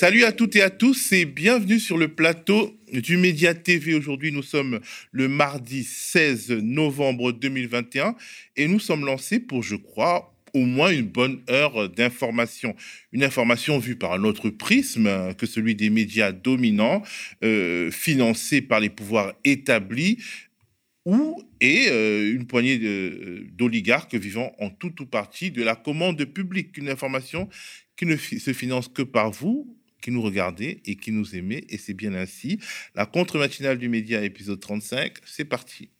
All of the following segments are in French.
Salut à toutes et à tous et bienvenue sur le plateau du Média TV. Aujourd'hui, nous sommes le mardi 16 novembre 2021 et nous sommes lancés pour, je crois, au moins une bonne heure d'information. Une information vue par un autre prisme que celui des médias dominants, euh, financés par les pouvoirs établis, ou et euh, une poignée d'oligarques vivant en tout ou partie de la commande publique. Une information qui ne se finance que par vous, qui nous regardez et qui nous aimez, et c'est bien ainsi. La contre-matinale du média, épisode 35, c'est parti.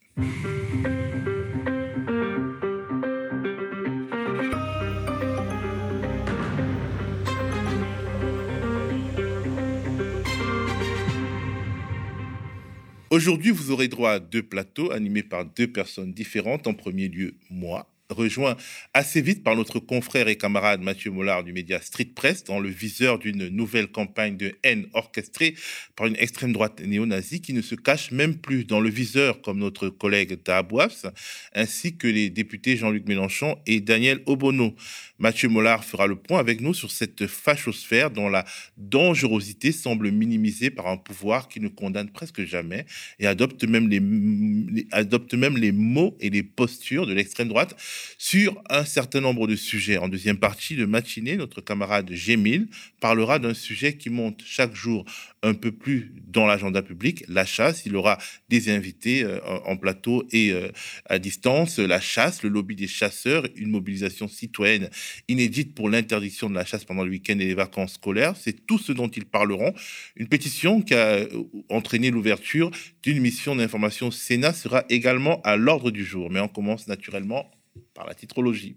Aujourd'hui, vous aurez droit à deux plateaux animés par deux personnes différentes. En premier lieu, moi, rejoint assez vite par notre confrère et camarade Mathieu Mollard du média Street Press dans le viseur d'une nouvelle campagne de haine orchestrée par une extrême droite néo-nazie qui ne se cache même plus dans le viseur comme notre collègue Tahabouafs, ainsi que les députés Jean-Luc Mélenchon et Daniel Obono. Mathieu Mollard fera le point avec nous sur cette fachosphère dont la dangerosité semble minimisée par un pouvoir qui ne condamne presque jamais et adopte même les, adopte même les mots et les postures de l'extrême droite sur un certain nombre de sujets. En deuxième partie de matinée, notre camarade Gémil parlera d'un sujet qui monte chaque jour un peu plus dans l'agenda public, la chasse. Il aura des invités euh, en plateau et euh, à distance. La chasse, le lobby des chasseurs, une mobilisation citoyenne inédite pour l'interdiction de la chasse pendant le week-end et les vacances scolaires. C'est tout ce dont ils parleront. Une pétition qui a euh, entraîné l'ouverture d'une mission d'information Sénat sera également à l'ordre du jour. Mais on commence naturellement par la titrologie.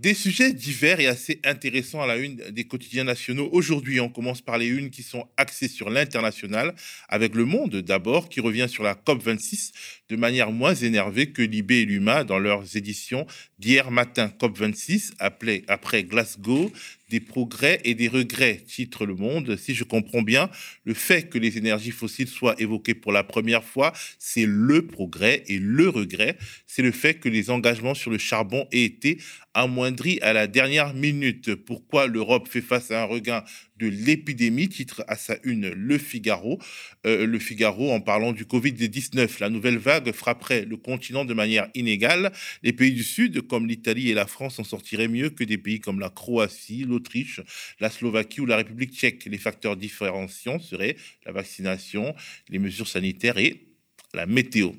Des sujets divers et assez intéressants à la une des quotidiens nationaux. Aujourd'hui, on commence par les unes qui sont axées sur l'international, avec Le Monde d'abord, qui revient sur la COP26 de manière moins énervée que Libé et Luma dans leurs éditions d'hier matin. COP26, appelé après Glasgow, des progrès et des regrets, titre Le Monde. Si je comprends bien, le fait que les énergies fossiles soient évoquées pour la première fois, c'est le progrès et le regret, c'est le fait que les engagements sur le charbon aient été amoindris à la dernière minute. Pourquoi l'Europe fait face à un regain de l'épidémie, titre à sa une Le Figaro. Euh, le Figaro en parlant du Covid-19. La nouvelle vague frapperait le continent de manière inégale. Les pays du Sud, comme l'Italie et la France, en sortiraient mieux que des pays comme la Croatie, l'Autriche, la Slovaquie ou la République tchèque. Les facteurs différenciants seraient la vaccination, les mesures sanitaires et la météo.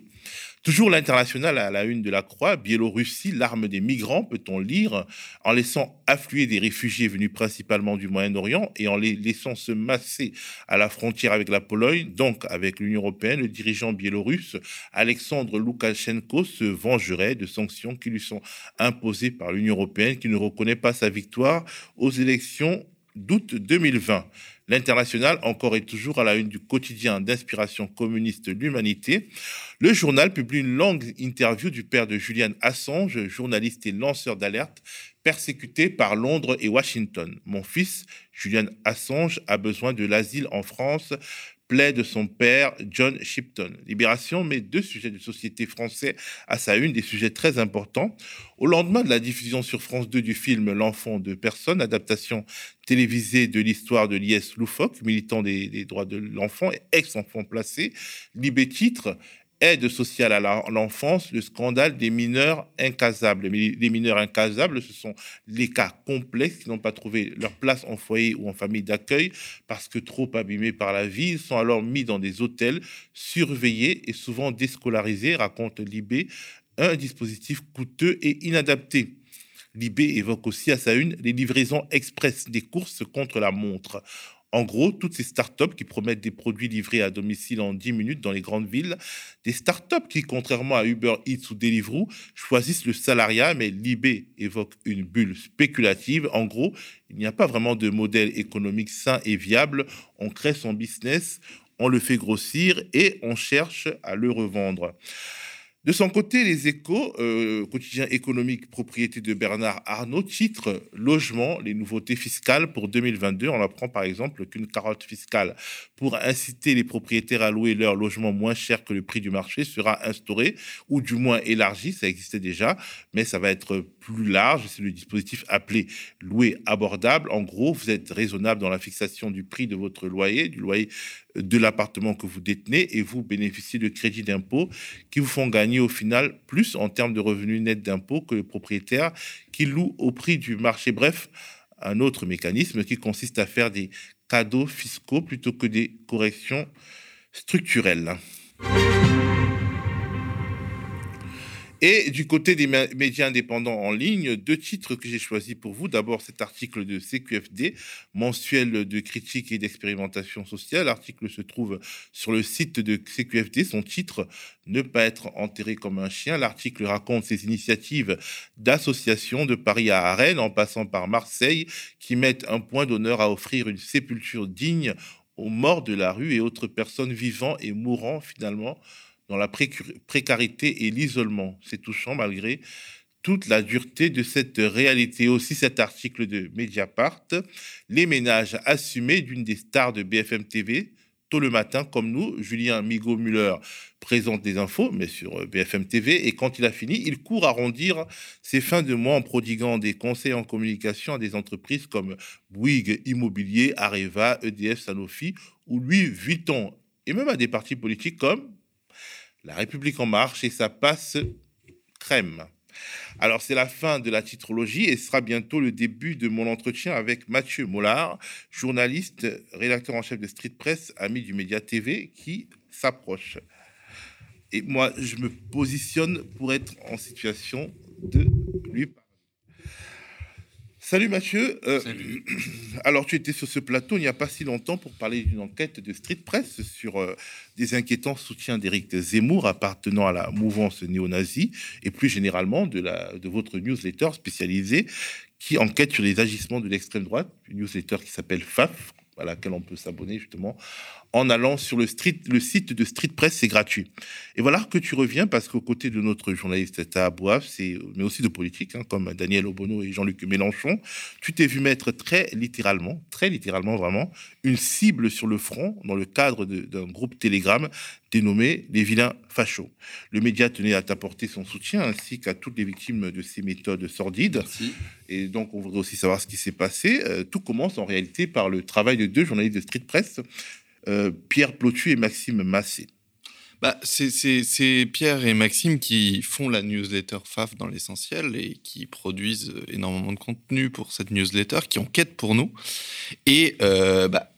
Toujours l'international à la une de la Croix, Biélorussie, l'arme des migrants, peut-on lire, en laissant affluer des réfugiés venus principalement du Moyen-Orient et en les laissant se masser à la frontière avec la Pologne, donc avec l'Union européenne, le dirigeant biélorusse Alexandre Loukachenko se vengerait de sanctions qui lui sont imposées par l'Union européenne, qui ne reconnaît pas sa victoire aux élections d'août 2020. L'international, encore et toujours à la une du quotidien d'inspiration communiste L'Humanité. Le journal publie une longue interview du père de Julian Assange, journaliste et lanceur d'alerte, persécuté par Londres et Washington. Mon fils, Julian Assange, a besoin de l'asile en France de son père, John Shipton. Libération met deux sujets de société français à sa une, des sujets très importants. Au lendemain de la diffusion sur France 2 du film L'enfant de personne, adaptation télévisée de l'histoire de Lies Loufoque, militant des, des droits de l'enfant et ex-enfant placé, Libé titre aide sociale à l'enfance, le scandale des mineurs incasables. Les mineurs incasables, ce sont les cas complexes qui n'ont pas trouvé leur place en foyer ou en famille d'accueil parce que trop abîmés par la vie. Ils sont alors mis dans des hôtels surveillés et souvent déscolarisés, raconte Libé, un dispositif coûteux et inadapté. Libé évoque aussi à sa une les livraisons express des courses contre la montre. En gros, toutes ces startups qui promettent des produits livrés à domicile en 10 minutes dans les grandes villes, des startups qui, contrairement à Uber Eats ou Deliveroo, choisissent le salariat, mais Libé évoque une bulle spéculative. En gros, il n'y a pas vraiment de modèle économique sain et viable. On crée son business, on le fait grossir et on cherche à le revendre. De son côté, les échos, euh, quotidien économique propriété de Bernard Arnault, titre Logement, les nouveautés fiscales pour 2022. On apprend par exemple qu'une carotte fiscale pour inciter les propriétaires à louer leur logement moins cher que le prix du marché sera instaurée, ou du moins élargie, ça existait déjà, mais ça va être plus large. C'est le dispositif appelé louer abordable. En gros, vous êtes raisonnable dans la fixation du prix de votre loyer, du loyer de l'appartement que vous détenez et vous bénéficiez de crédits d'impôt qui vous font gagner au final plus en termes de revenus nets d'impôt que le propriétaire qui loue au prix du marché. Bref, un autre mécanisme qui consiste à faire des cadeaux fiscaux plutôt que des corrections structurelles. Et du côté des médias indépendants en ligne, deux titres que j'ai choisis pour vous. D'abord, cet article de CQFD, mensuel de critique et d'expérimentation sociale. L'article se trouve sur le site de CQFD. Son titre, Ne pas être enterré comme un chien. L'article raconte ses initiatives d'associations de Paris à Rennes, en passant par Marseille, qui mettent un point d'honneur à offrir une sépulture digne aux morts de la rue et autres personnes vivant et mourant finalement dans la précarité et l'isolement. C'est touchant malgré toute la dureté de cette réalité. Aussi cet article de Mediapart, les ménages assumés d'une des stars de BFM TV, tôt le matin comme nous, Julien Migaud-Muller présente des infos, mais sur BFM TV, et quand il a fini, il court arrondir ses fins de mois en prodiguant des conseils en communication à des entreprises comme Bouygues Immobilier, Areva, EDF, Sanofi, ou lui, Vuitton, et même à des partis politiques comme la République en marche et ça passe crème. Alors c'est la fin de la titrologie et sera bientôt le début de mon entretien avec Mathieu Mollard, journaliste, rédacteur en chef de Street Press, ami du Média TV, qui s'approche. Et moi, je me positionne pour être en situation de lui parler. Salut Mathieu. Euh, alors tu étais sur ce plateau il n'y a pas si longtemps pour parler d'une enquête de Street Press sur euh, des inquiétants soutiens d'Éric Zemmour appartenant à la mouvance néo-nazie et plus généralement de, la, de votre newsletter spécialisée qui enquête sur les agissements de l'extrême droite, une newsletter qui s'appelle FAF, à laquelle on peut s'abonner justement en allant sur le, street, le site de Street Press, c'est gratuit. Et voilà que tu reviens parce qu'aux côtés de notre journaliste à c'est mais aussi de politique, hein, comme Daniel Obono et Jean-Luc Mélenchon, tu t'es vu mettre très littéralement, très littéralement vraiment, une cible sur le front dans le cadre d'un groupe Telegram dénommé les vilains fachos. Le média tenait à t'apporter son soutien ainsi qu'à toutes les victimes de ces méthodes sordides. Et donc, on voudrait aussi savoir ce qui s'est passé. Euh, tout commence en réalité par le travail de deux journalistes de Street Press euh, Pierre Plotu et Maxime Massé. Bah, c'est Pierre et Maxime qui font la newsletter FAF dans l'essentiel et qui produisent énormément de contenu pour cette newsletter, qui enquêtent pour nous. Et euh, bah,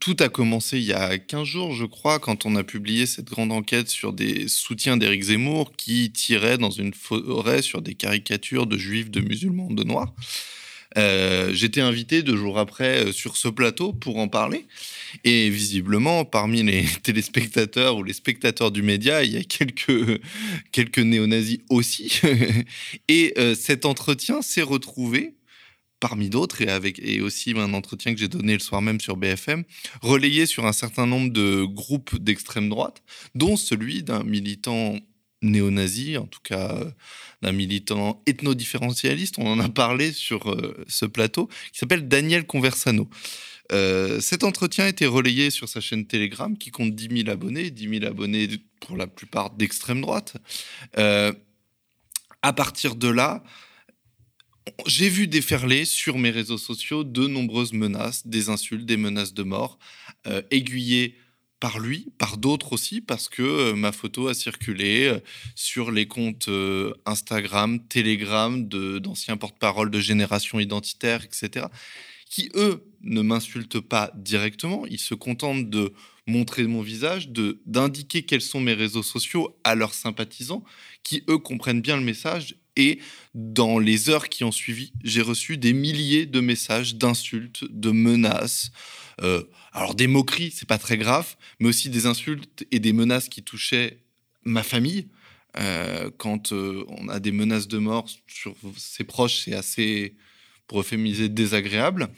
tout a commencé il y a 15 jours, je crois, quand on a publié cette grande enquête sur des soutiens d'Éric Zemmour qui tiraient dans une forêt sur des caricatures de juifs, de musulmans, de noirs. Euh, j'étais invité deux jours après euh, sur ce plateau pour en parler. Et visiblement, parmi les téléspectateurs ou les spectateurs du média, il y a quelques, quelques néo-nazis aussi. et euh, cet entretien s'est retrouvé parmi d'autres, et, et aussi un entretien que j'ai donné le soir même sur BFM, relayé sur un certain nombre de groupes d'extrême droite, dont celui d'un militant néo-nazi, en tout cas d'un militant ethno-différentialiste, on en a parlé sur euh, ce plateau, qui s'appelle Daniel Conversano. Euh, cet entretien a été relayé sur sa chaîne Telegram, qui compte 10 000 abonnés, 10 000 abonnés pour la plupart d'extrême droite. Euh, à partir de là, j'ai vu déferler sur mes réseaux sociaux de nombreuses menaces, des insultes, des menaces de mort, aiguillées par lui, par d'autres aussi, parce que euh, ma photo a circulé euh, sur les comptes euh, Instagram, Telegram d'anciens porte-parole de génération identitaire, etc., qui, eux, ne m'insultent pas directement, ils se contentent de montrer mon visage, d'indiquer quels sont mes réseaux sociaux à leurs sympathisants, qui, eux, comprennent bien le message. Et dans les heures qui ont suivi, j'ai reçu des milliers de messages d'insultes, de menaces, euh, alors des moqueries, c'est pas très grave, mais aussi des insultes et des menaces qui touchaient ma famille. Euh, quand euh, on a des menaces de mort sur ses proches, c'est assez, pour euphémiser, désagréable.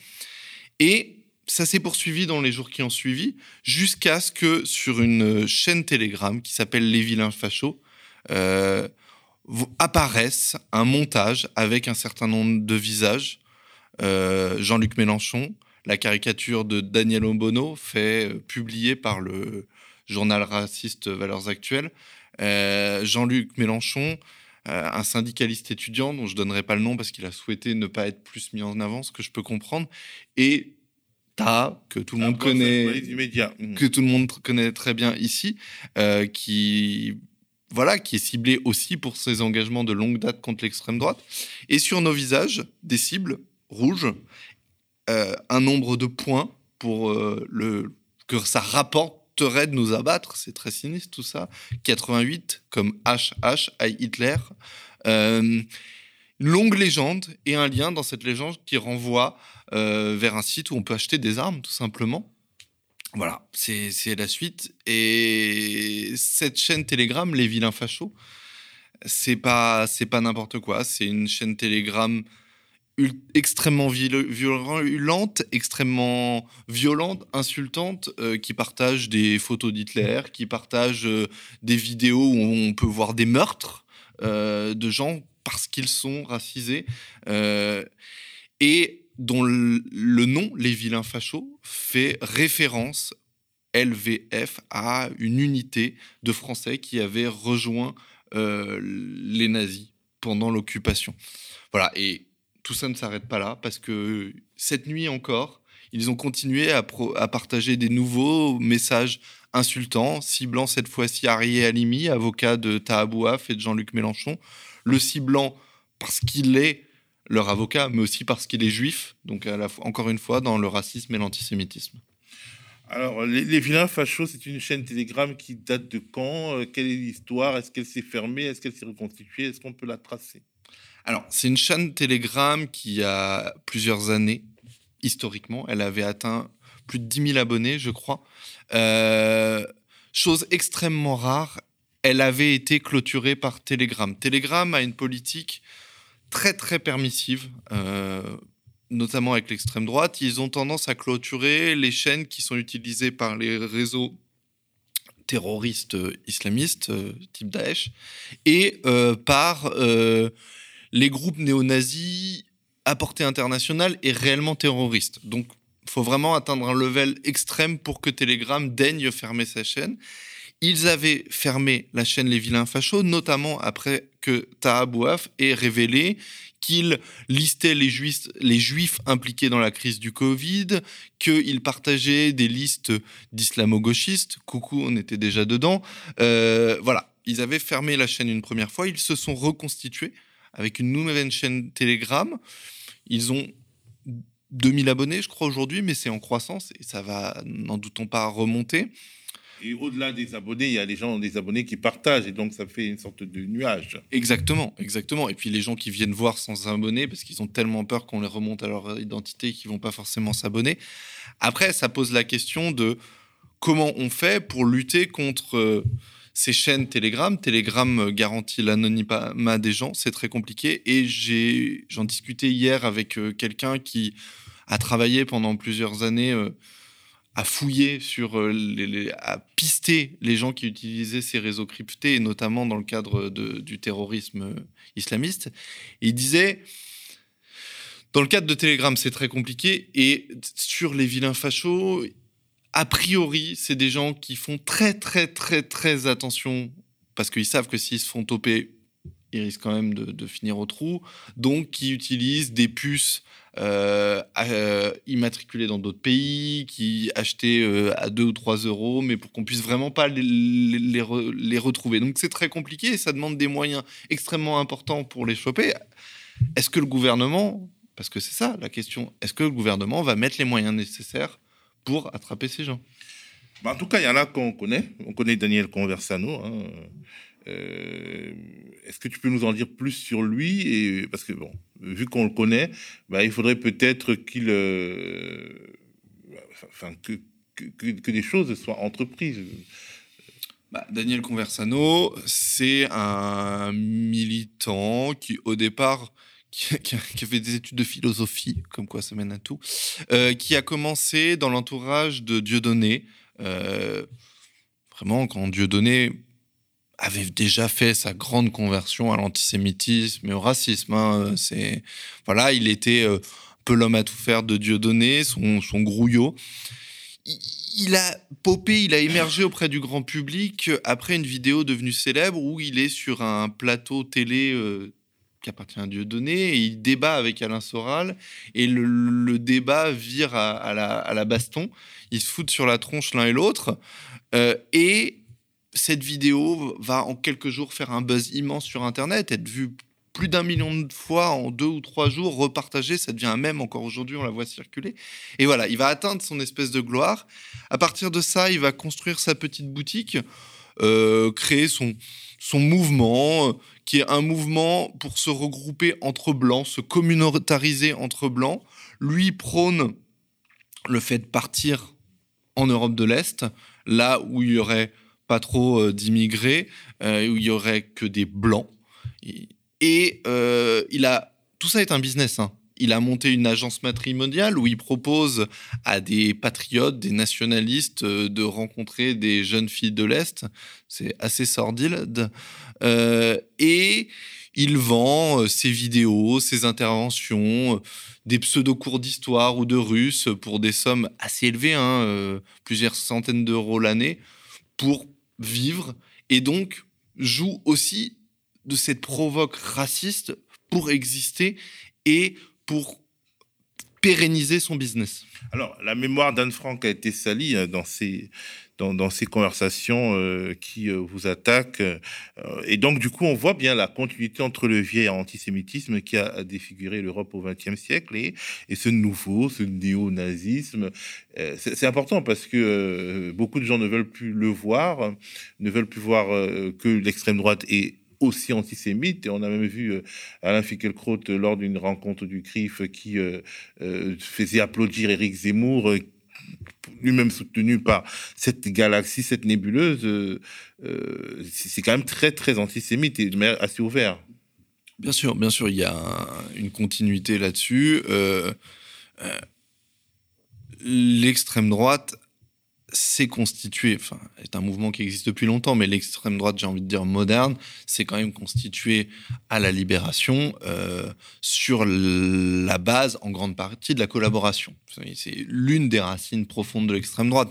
Et ça s'est poursuivi dans les jours qui ont suivi, jusqu'à ce que sur une chaîne Telegram qui s'appelle Les Vilains Fachos, apparaissent un montage avec un certain nombre de visages. Jean-Luc Mélenchon, la caricature de Daniel Obono, fait publier par le journal raciste Valeurs Actuelles. Jean-Luc Mélenchon, un syndicaliste étudiant dont je donnerai pas le nom parce qu'il a souhaité ne pas être plus mis en avant, ce que je peux comprendre, et Ta, que tout le monde connaît, que tout le monde connaît très bien ici, euh, qui voilà, qui est ciblé aussi pour ses engagements de longue date contre l'extrême droite, et sur nos visages des cibles rouges, euh, un nombre de points pour euh, le que ça rapporterait de nous abattre, c'est très sinistre tout ça, 88 comme HH, Hitler. Une longue légende et un lien dans cette légende qui renvoie euh, vers un site où on peut acheter des armes, tout simplement. Voilà, c'est la suite. Et cette chaîne Telegram, Les Vilains Fachos, c'est pas, pas n'importe quoi. C'est une chaîne Telegram extrêmement violente, extrêmement violente, insultante, euh, qui partage des photos d'Hitler, qui partage euh, des vidéos où on peut voir des meurtres de gens parce qu'ils sont racisés euh, et dont le, nom, les vilains fachos, fait référence LVF à une unité de Français qui avaient rejoint euh, les nazis pendant l'occupation. Voilà, et tout ça ne s'arrête pas là parce que cette nuit encore, ils ont continué à, à partager des nouveaux messages insultants, ciblant cette fois-ci Arié Alimi, avocat de Tahabouaf et de Jean-Luc Mélenchon, le ciblant parce qu'il est leur avocat, mais aussi parce qu'il est juif, donc à la fois, encore une fois dans le racisme et l'antisémitisme. Alors, les, vilains fachos, c'est une chaîne Telegram qui date de quand euh, Quelle est l'histoire Est-ce qu'elle s'est fermée Est-ce qu'elle s'est reconstituée Est-ce qu'on peut la tracer? Alors, c'est une chaîne Telegram qui a plusieurs années, historiquement. Elle avait atteint plus de 10 000 abonnés, je crois. Euh, chose extrêmement rare, elle avait été clôturée par Telegram. Telegram a une politique très très permissive, euh, notamment avec l'extrême droite. Ils ont tendance à clôturer les chaînes qui sont utilisées par les réseaux terroristes euh, islamistes, euh, type Daesh, et par les groupes néo-nazis à portée internationale et réellement terroristes. Donc, faut vraiment atteindre un level extrême pour que Telegram daigne fermer sa chaîne. Ils avaient fermé la chaîne Les Vilains Fachos, notamment après que Taha Bouaf ait révélé qu'il listait les juifs, les juifs impliqués dans la crise du Covid, qu'il partageait des listes d'islamo-gauchistes. Coucou, on était déjà dedans. Euh, voilà, ils avaient fermé la chaîne une première fois. Ils se sont reconstitués avec une nouvelle chaîne Telegram. Ils ont 2000 abonnés, je crois, aujourd'hui, mais c'est en croissance et ça va, n'en doutons pas, remonter. Et au-delà des abonnés, il y a les gens, des abonnés qui partagent, et donc ça fait une sorte de nuage. Exactement, exactement. Et puis les gens qui viennent voir sans s'abonner, parce qu'ils ont tellement peur qu'on les remonte à leur identité qu'ils vont pas forcément s'abonner. Après, ça pose la question de comment on fait pour lutter contre euh, ces chaînes Telegram. Telegram garantit l'anonymat des gens, c'est très compliqué. Et j'en discutais hier avec euh, quelqu'un qui a travaillé pendant plusieurs années. À fouiller sur euh, les, à pister les gens qui utilisaient ces réseaux cryptés, notamment dans le cadre du terrorisme islamiste. il disait, dans le cadre de Telegram, c'est très compliqué, et sur les vilains fachos, a priori, c'est des gens qui font très très très très attention parce qu'ils savent que s'ils se font toper, ils risquent quand même de, finir au trou. Donc, qui utilisent des puces euh, euh, immatriculées dans d'autres pays, qui achetaient euh, à 2 ou 3 euros, mais pour qu'on puisse vraiment pas les, les, retrouver. Donc, c'est très compliqué et ça demande des moyens extrêmement importants pour les choper. Est-ce que le gouvernement, parce que c'est ça la question, est-ce que le gouvernement va mettre les moyens nécessaires pour attraper ces gens? Bah, En tout cas, il y en a qu'on connaît. On connaît Daniel Conversano. Hein. Euh, est-ce que tu peux nous en dire plus sur lui et parce que bon, vu qu'on le connaît, bah, il faudrait peut-être qu'il, euh, enfin que, des choses soient entreprises. Bah, Daniel Conversano, c'est un militant qui, au départ, qui, a, fait des études de philosophie, comme quoi ça mène à tout, euh, qui a commencé dans l'entourage de Dieudonné. Euh, vraiment, quand Dieudonné avait déjà fait sa grande conversion à l'antisémitisme et au racisme. Hein. C'est voilà, il était un peu l'homme à tout faire de Dieudonné, son, son grouillot. Il, a popé, il a émergé auprès du grand public après une vidéo devenue célèbre où il est sur un plateau télé qui appartient à Dieu donné, et il débat avec Alain Soral, et le, débat vire à, la, baston. Ils se foutent sur la tronche l'un et l'autre, euh, et cette vidéo va en quelques jours faire un buzz immense sur Internet, être vue plus d'un million de fois en deux ou trois jours, repartagée, ça devient un même encore aujourd'hui, on la voit circuler. Et voilà, il va atteindre son espèce de gloire. À partir de ça, il va construire sa petite boutique, euh, créer son, son mouvement, qui est un mouvement pour se regrouper entre blancs, se communautariser entre blancs. Lui prône le fait de partir en Europe de l'Est, là où il y aurait pas trop euh, d'immigrés, euh, où il y aurait que des blancs. Et, euh, il a tout ça est un business. Hein. Il a monté une agence matrimoniale où il propose à des patriotes, des nationalistes de rencontrer des jeunes filles de l'Est. C'est assez sordide. Et il vend ses vidéos, ses interventions, des pseudo-cours d'histoire ou de russe pour des sommes assez élevées, hein, plusieurs centaines d'euros l'année, pour vivre. Et donc, joue aussi de cette provoque raciste pour exister et pour pérenniser son business. Alors, la mémoire d'Anne Frank a été salie hein, dans ces, dans, ces conversations euh, qui euh, vous attaquent. Euh, et donc, du coup, on voit bien la continuité entre le vieil antisémitisme qui a défiguré l'Europe au XXe siècle et, ce nouveau, ce néo-nazisme. C'est important parce que beaucoup de gens ne veulent plus le voir, ne veulent plus voir que l'extrême droite est aussi antisémite. Et on a même vu Alain Finkielkraut lors d'une rencontre du CRIF qui faisait applaudir Éric Zemmour, lui-même soutenu par cette galaxie, cette nébuleuse, euh, euh, c'est quand même très, très antisémite et assez ouvert. Bien sûr, bien sûr, il y a une continuité là-dessus. Euh, l'extrême droite s'est constitué, enfin, est un mouvement qui existe depuis longtemps, mais l'extrême droite, j'ai envie de dire moderne, s'est quand même constitué à la libération euh, sur la base, en grande partie, de la collaboration. C'est l'une des racines profondes de l'extrême droite.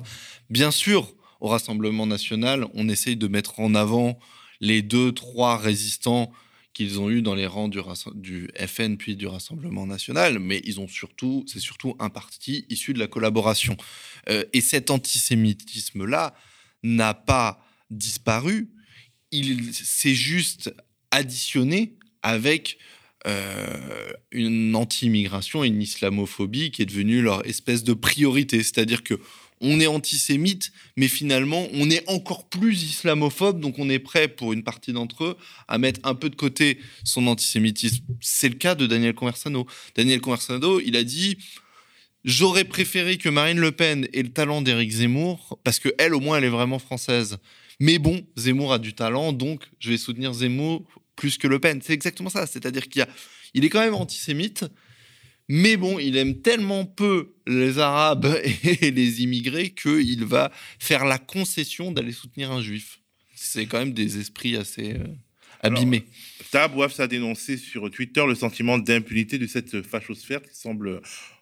Bien sûr, au Rassemblement national, on essaye de mettre en avant les deux, trois résistants qu'ils ont eu dans les rangs du, FN puis du Rassemblement national, mais ils ont surtout, c'est surtout un parti issu de la collaboration. Euh, et cet antisémitisme-là n'a pas disparu, il s'est juste additionné avec euh, une anti-immigration une islamophobie qui est devenue leur espèce de priorité. C'est-à-dire que on est antisémite, mais finalement, on est encore plus islamophobe, donc on est prêt, pour une partie d'entre eux, à mettre un peu de côté son antisémitisme. C'est le cas de Daniel Conversano. Daniel Conversano, il a dit J'aurais préféré que Marine Le Pen ait le talent d'Éric Zemmour, parce qu'elle, au moins, elle est vraiment française. Mais bon, Zemmour a du talent, donc je vais soutenir Zemmour plus que Le Pen. C'est exactement ça. C'est-à-dire qu'il il est quand même antisémite, mais bon, il aime tellement peu les Arabes et les immigrés qu'il va faire la concession d'aller soutenir un juif. C'est quand même des esprits assez euh, abîmés. Tab a dénoncé sur Twitter le sentiment d'impunité de cette fachosphère qui semble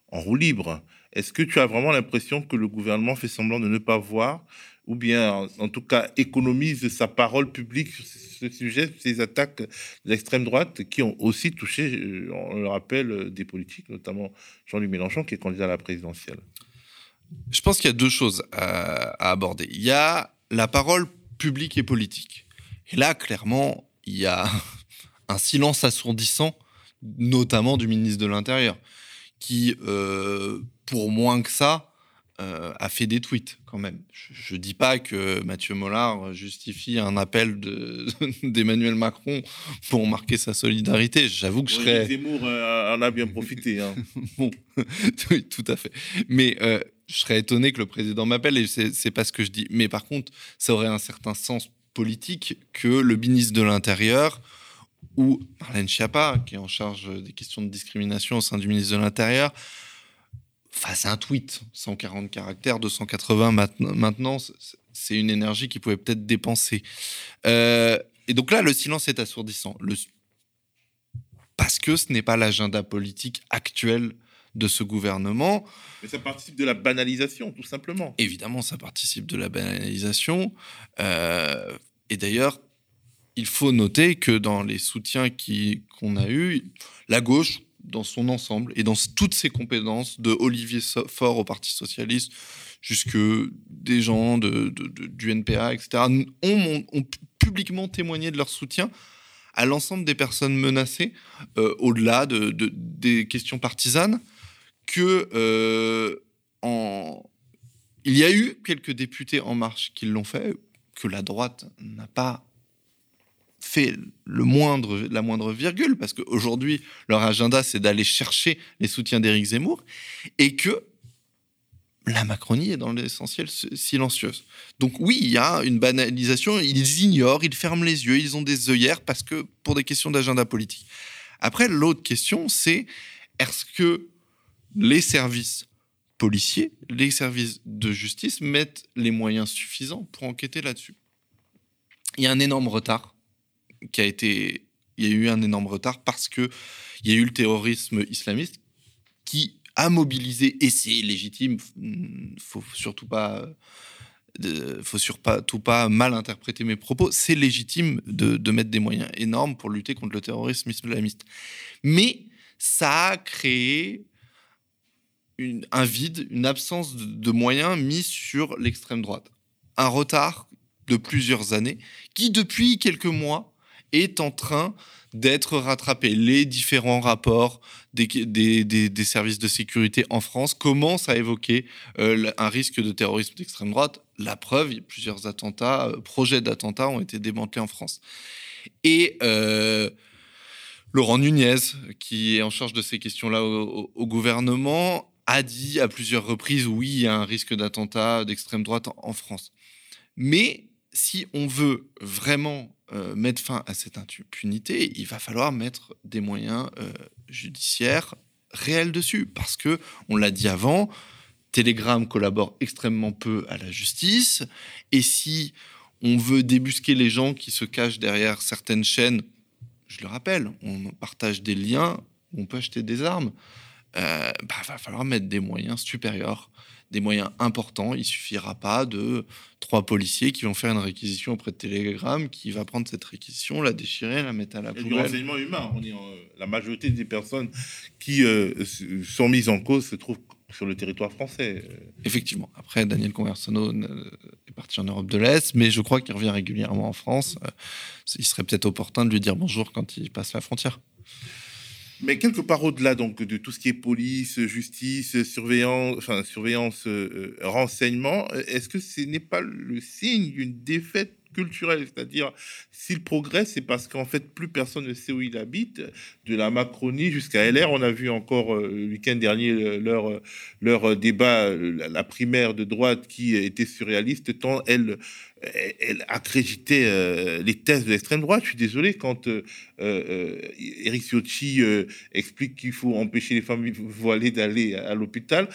en roue libre. Est-ce que tu as vraiment l'impression que le gouvernement fait semblant de ne pas voir ou bien en, tout cas économise sa parole publique sur ce sujet, ces attaques de l'extrême droite qui ont aussi touché, euh, on le rappelle, des politiques, notamment Jean-Luc Mélenchon qui est candidat à la présidentielle Je pense qu'il y a deux choses à, aborder. Il y a la parole publique et politique. Et là, clairement, il y a un silence assourdissant, notamment du ministre de l'Intérieur, qui, euh, pour moins que ça, euh, a fait des tweets quand même. Je ne dis pas que Mathieu Mollard justifie un appel d'Emmanuel Macron pour marquer sa solidarité. J'avoue que je serais. Zemmour euh, en a bien profité. Hein. bon, oui, tout à fait. Mais euh, je serais étonné que le président m'appelle et c'est pas ce que je dis. Mais par contre, ça aurait un certain sens politique que le ministre de l'Intérieur ou Marlène Schiappa, qui est en charge des questions de discrimination au sein du ministre de l'Intérieur, face un tweet, 140 caractères, 280 maintenant, c'est une énergie qu'ils pouvaient peut-être dépenser. Euh, et donc là, le silence est assourdissant. Le... Parce que ce n'est pas l'agenda politique actuel de ce gouvernement. Mais ça participe de la banalisation, tout simplement. Évidemment, ça participe de la banalisation. Euh, et d'ailleurs, il faut noter que dans les soutiens qu'on a eus, la gauche, dans son ensemble et dans toutes ses compétences, de Olivier Faure au Parti Socialiste jusque des gens de, du NPA, etc., ont, publiquement témoigné de leur soutien à l'ensemble des personnes menacées, euh, au-delà de, des questions partisanes, que euh, il y a eu quelques députés en marche qui l'ont fait, que la droite n'a pas fait le moindre, la moindre virgule, parce qu'aujourd'hui, leur agenda, c'est d'aller chercher les soutiens d'Éric Zemmour, et que la Macronie est dans l'essentiel silencieuse. Donc oui, il y a une banalisation, ils ignorent, ils ferment les yeux, ils ont des œillères, parce que pour des questions d'agenda politique. Après, l'autre question, c'est est-ce que les services policiers, les services de justice mettent les moyens suffisants pour enquêter là-dessus? Il y a un énorme retard qui a été, il y a eu un énorme retard parce que il y a eu le terrorisme islamiste qui a mobilisé et c'est légitime. Faut surtout pas, faut surtout pas mal interpréter mes propos. C'est légitime de, mettre des moyens énormes pour lutter contre le terrorisme islamiste, mais ça a créé un vide, une absence de moyens mis sur l'extrême droite. Un retard de plusieurs années qui, depuis quelques mois, est en train d'être rattrapé. Les différents rapports des, services de sécurité en France commencent à évoquer euh, un risque de terrorisme d'extrême droite. La preuve, plusieurs attentats, euh, projets d'attentats ont été démantelés en France. Et euh, Laurent Nunez, qui est en charge de ces questions-là au, gouvernement, a dit à plusieurs reprises oui, il y a un risque d'attentat d'extrême droite en France. Mais si on veut vraiment euh, mettre fin à cette impunité, il va falloir mettre des moyens euh, judiciaires réels dessus. Parce que, on l'a dit avant, Telegram collabore extrêmement peu à la justice. Et si on veut débusquer les gens qui se cachent derrière certaines chaînes, je le rappelle, on partage des liens, on peut acheter des armes, il euh, bah, va falloir mettre des moyens supérieurs des moyens importants. Il suffira pas de trois policiers qui vont faire une réquisition auprès de Telegram, qui va prendre cette réquisition, la déchirer, la mettre à la poubelle. du renseignement humain. On est la majorité des personnes qui euh, sont mises en cause se trouvent sur le territoire français. Effectivement. Après, Daniel Conversano est parti en Europe de l'Est, mais je crois qu'il revient régulièrement en France. Euh, il serait peut-être opportun de lui dire bonjour quand il passe la frontière. Mais quelque part au-delà donc de tout ce qui est police, justice, surveillance, enfin surveillance, euh, euh, renseignement, est-ce que ce n'est pas le signe d'une défaite culturelle, c'est-à-dire s'il progresse, c'est parce qu'en fait plus personne ne sait où il habite, de la Macronie jusqu'à LR. On a vu encore euh, le week-end dernier leur leur débat, la primaire de droite qui était surréaliste tant elle elle accréditait euh, les thèses de l'extrême droite. Je suis désolé quand euh, euh, Eric Ciotti explique qu'il faut empêcher les femmes voilées d'aller à, l'hôpital.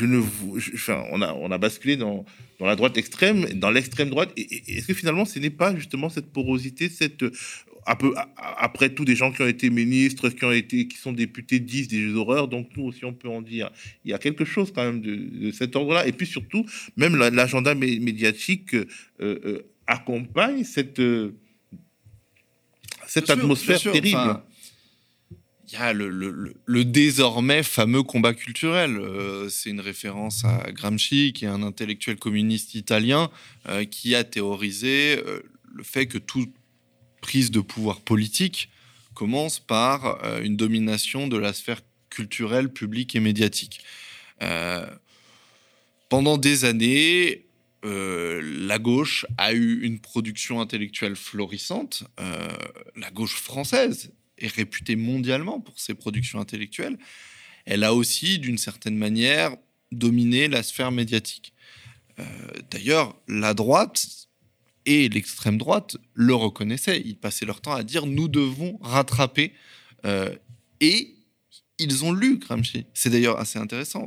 On a basculé dans la droite extrême, dans l'extrême droite. Est-ce que finalement, ce n'est pas justement cette porosité, cette peu, après tout, des gens qui ont été ministres, qui ont été, qui sont députés disent des horreurs. Donc nous aussi, on peut en dire. Il y a quelque chose quand même de, cet ordre-là. Et puis surtout, même l'agenda médiatique euh, euh, accompagne cette euh, cette atmosphère terrible. il y a le, le, désormais fameux combat culturel. c'est une référence à Gramsci, qui est un intellectuel communiste italien, qui a théorisé le fait que tout prise de pouvoir politique commence par euh, une domination de la sphère culturelle, publique et médiatique. Euh, pendant des années, euh, la gauche a eu une production intellectuelle florissante. la gauche française est réputée mondialement pour ses productions intellectuelles. Elle a aussi, d'une certaine manière, dominé la sphère médiatique. D'ailleurs, la droite et l'extrême droite le reconnaissaient. Ils passaient leur temps à dire nous devons rattraper. Euh, et ils ont lu Gramsci. C'est d'ailleurs assez intéressant.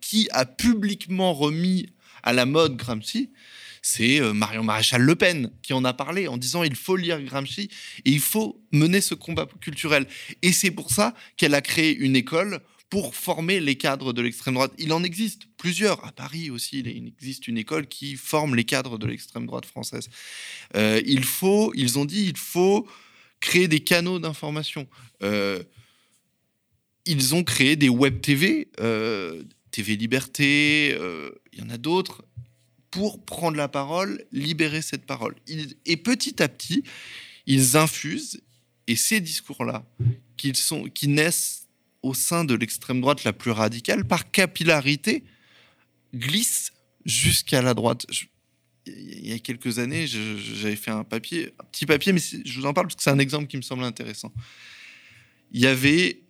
Qui a publiquement remis à la mode Gramsci C'est euh, Marion Maréchal Le Pen qui en a parlé en disant il faut lire Gramsci et il faut mener ce combat culturel. Et c'est pour ça qu'elle a créé une école pour former les cadres de l'extrême droite. Il en existe plusieurs. À Paris aussi, il existe une école qui forme les cadres de l'extrême droite française. Euh, il faut, ils ont dit, il faut créer des canaux d'information. Euh, ils ont créé des web TV, euh, TV Liberté, il y en a d'autres, pour prendre la parole, libérer cette parole. et petit à petit, ils infusent, et ces discours-là, sont, qui naissent au sein de l'extrême droite la plus radicale, par capillarité, glisse jusqu'à la droite. il y a quelques années, j'avais fait un papier, un petit papier, mais je vous en parle parce que c'est un exemple qui me semble intéressant. Il y avait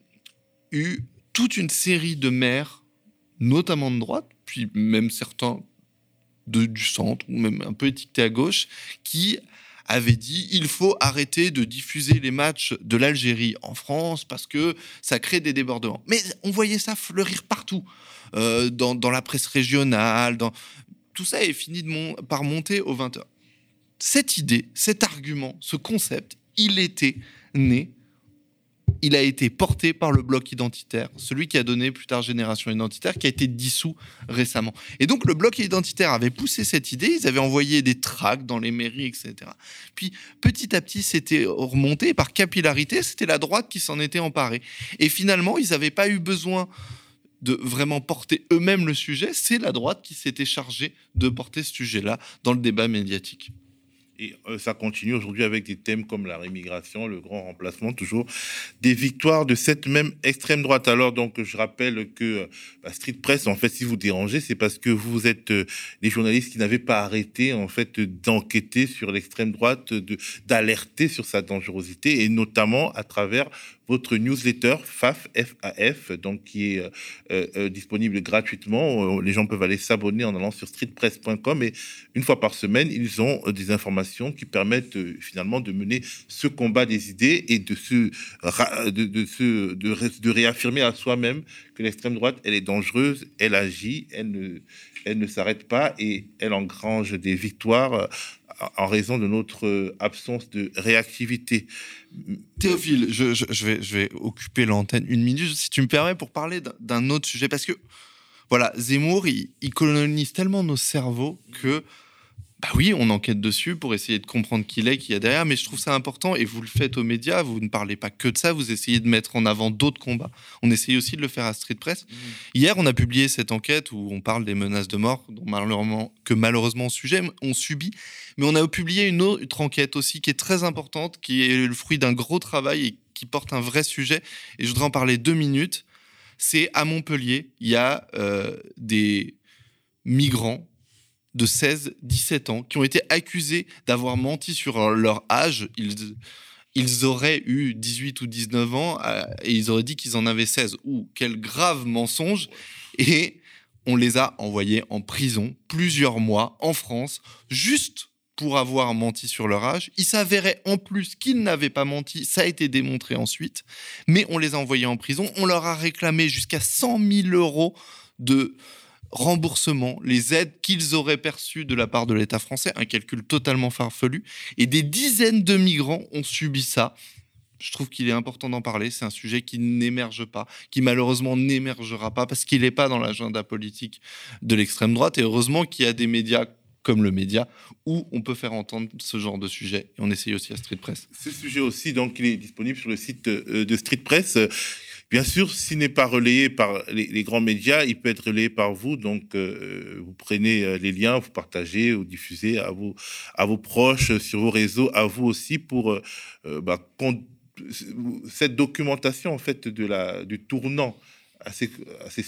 eu toute une série de maires, notamment de droite, puis même certains de, du centre, ou même un peu étiquetés à gauche, qui avait dit il faut arrêter de diffuser les matchs de l'Algérie en France parce que ça crée des débordements. Mais on voyait ça fleurir partout, euh, dans, dans, la presse régionale, dans... tout ça est fini de par monter aux 20h. Cette idée, cet argument, ce concept, il était né il a été porté par le bloc identitaire, celui qui a donné plus tard Génération Identitaire, qui a été dissous récemment. Et donc le bloc identitaire avait poussé cette idée, ils avaient envoyé des tracts dans les mairies, etc. Puis petit à petit, c'était remonté par capillarité, c'était la droite qui s'en était emparée. Et finalement, ils n'avaient pas eu besoin de vraiment porter eux-mêmes le sujet, c'est la droite qui s'était chargée de porter ce sujet-là dans le débat médiatique. Et euh, ça continue aujourd'hui avec des thèmes comme la rémigration, le grand remplacement, toujours des victoires de cette même extrême droite. Alors donc je rappelle que euh, bah, Street Press, en fait, si vous dérangez, c'est parce que vous êtes euh, des journalistes qui n'avaient pas arrêté en fait d'enquêter sur l'extrême droite, d'alerter sur sa dangerosité et notamment à travers votre newsletter FAF, FAF, donc qui est euh, euh, euh, disponible gratuitement. Les gens peuvent aller s'abonner en allant sur streetpress.com et une fois par semaine, ils ont des informations qui permettent finalement de mener ce combat des idées et de se, de, de, se, de, de réaffirmer à soi-même que l'extrême droite, elle est dangereuse, elle agit, elle ne, elle ne s'arrête pas et elle engrange des victoires en raison de notre absence de réactivité. Théophile, je, vais, occuper l'antenne une minute, si tu me permets, pour parler d'un autre sujet. Parce que, voilà, Zemmour, il colonise tellement nos cerveaux que bah oui, on enquête dessus pour essayer de comprendre qui il est, qui y a derrière, mais je trouve ça important et vous le faites aux médias, vous ne parlez pas que de ça, vous essayez de mettre en avant d'autres combats. On essaye aussi de le faire à Street Press. Mmh. Hier, on a publié cette enquête où on parle des menaces de mort dont malheureusement, que malheureusement sujet on subit, mais on a publié une autre enquête aussi qui est très importante, qui est le fruit d'un gros travail et qui porte un vrai sujet, et je voudrais en parler deux minutes. C'est à Montpellier, il y a euh, des migrants de 16-17 ans qui ont été accusés d'avoir menti sur leur âge. Ils, ils auraient eu 18 ou 19 ans euh, et ils auraient dit qu'ils en avaient 16. Ou quel grave mensonge. Et on les a envoyés en prison plusieurs mois en France, juste pour avoir menti sur leur âge. Il s'avérait en plus qu'ils n'avaient pas menti, ça a été démontré ensuite, mais on les a envoyés en prison. On leur a réclamé jusqu'à 100 000 euros de remboursement, les aides qu'ils auraient perçues de la part de l'État français, un calcul totalement farfelu, et des dizaines de migrants ont subi ça. Je trouve qu'il est important d'en parler. C'est un sujet qui n'émerge pas, qui malheureusement n'émergera pas parce qu'il n'est pas dans l'agenda politique de l'extrême droite. Et heureusement qu'il y a des médias comme le média, où on peut faire entendre ce genre de sujet. Et on essaye aussi à Street Press. Ce sujet aussi, donc, il est disponible sur le site euh, de Street Press. Bien sûr, s'il n'est pas relayé par les, grands médias, il peut être relayé par vous. Donc, euh, vous prenez euh, les liens, vous partagez, vous diffusez à vos, à vos proches, sur vos réseaux, à vous aussi pour euh, bah, cette documentation en fait de la, du tournant assez, assez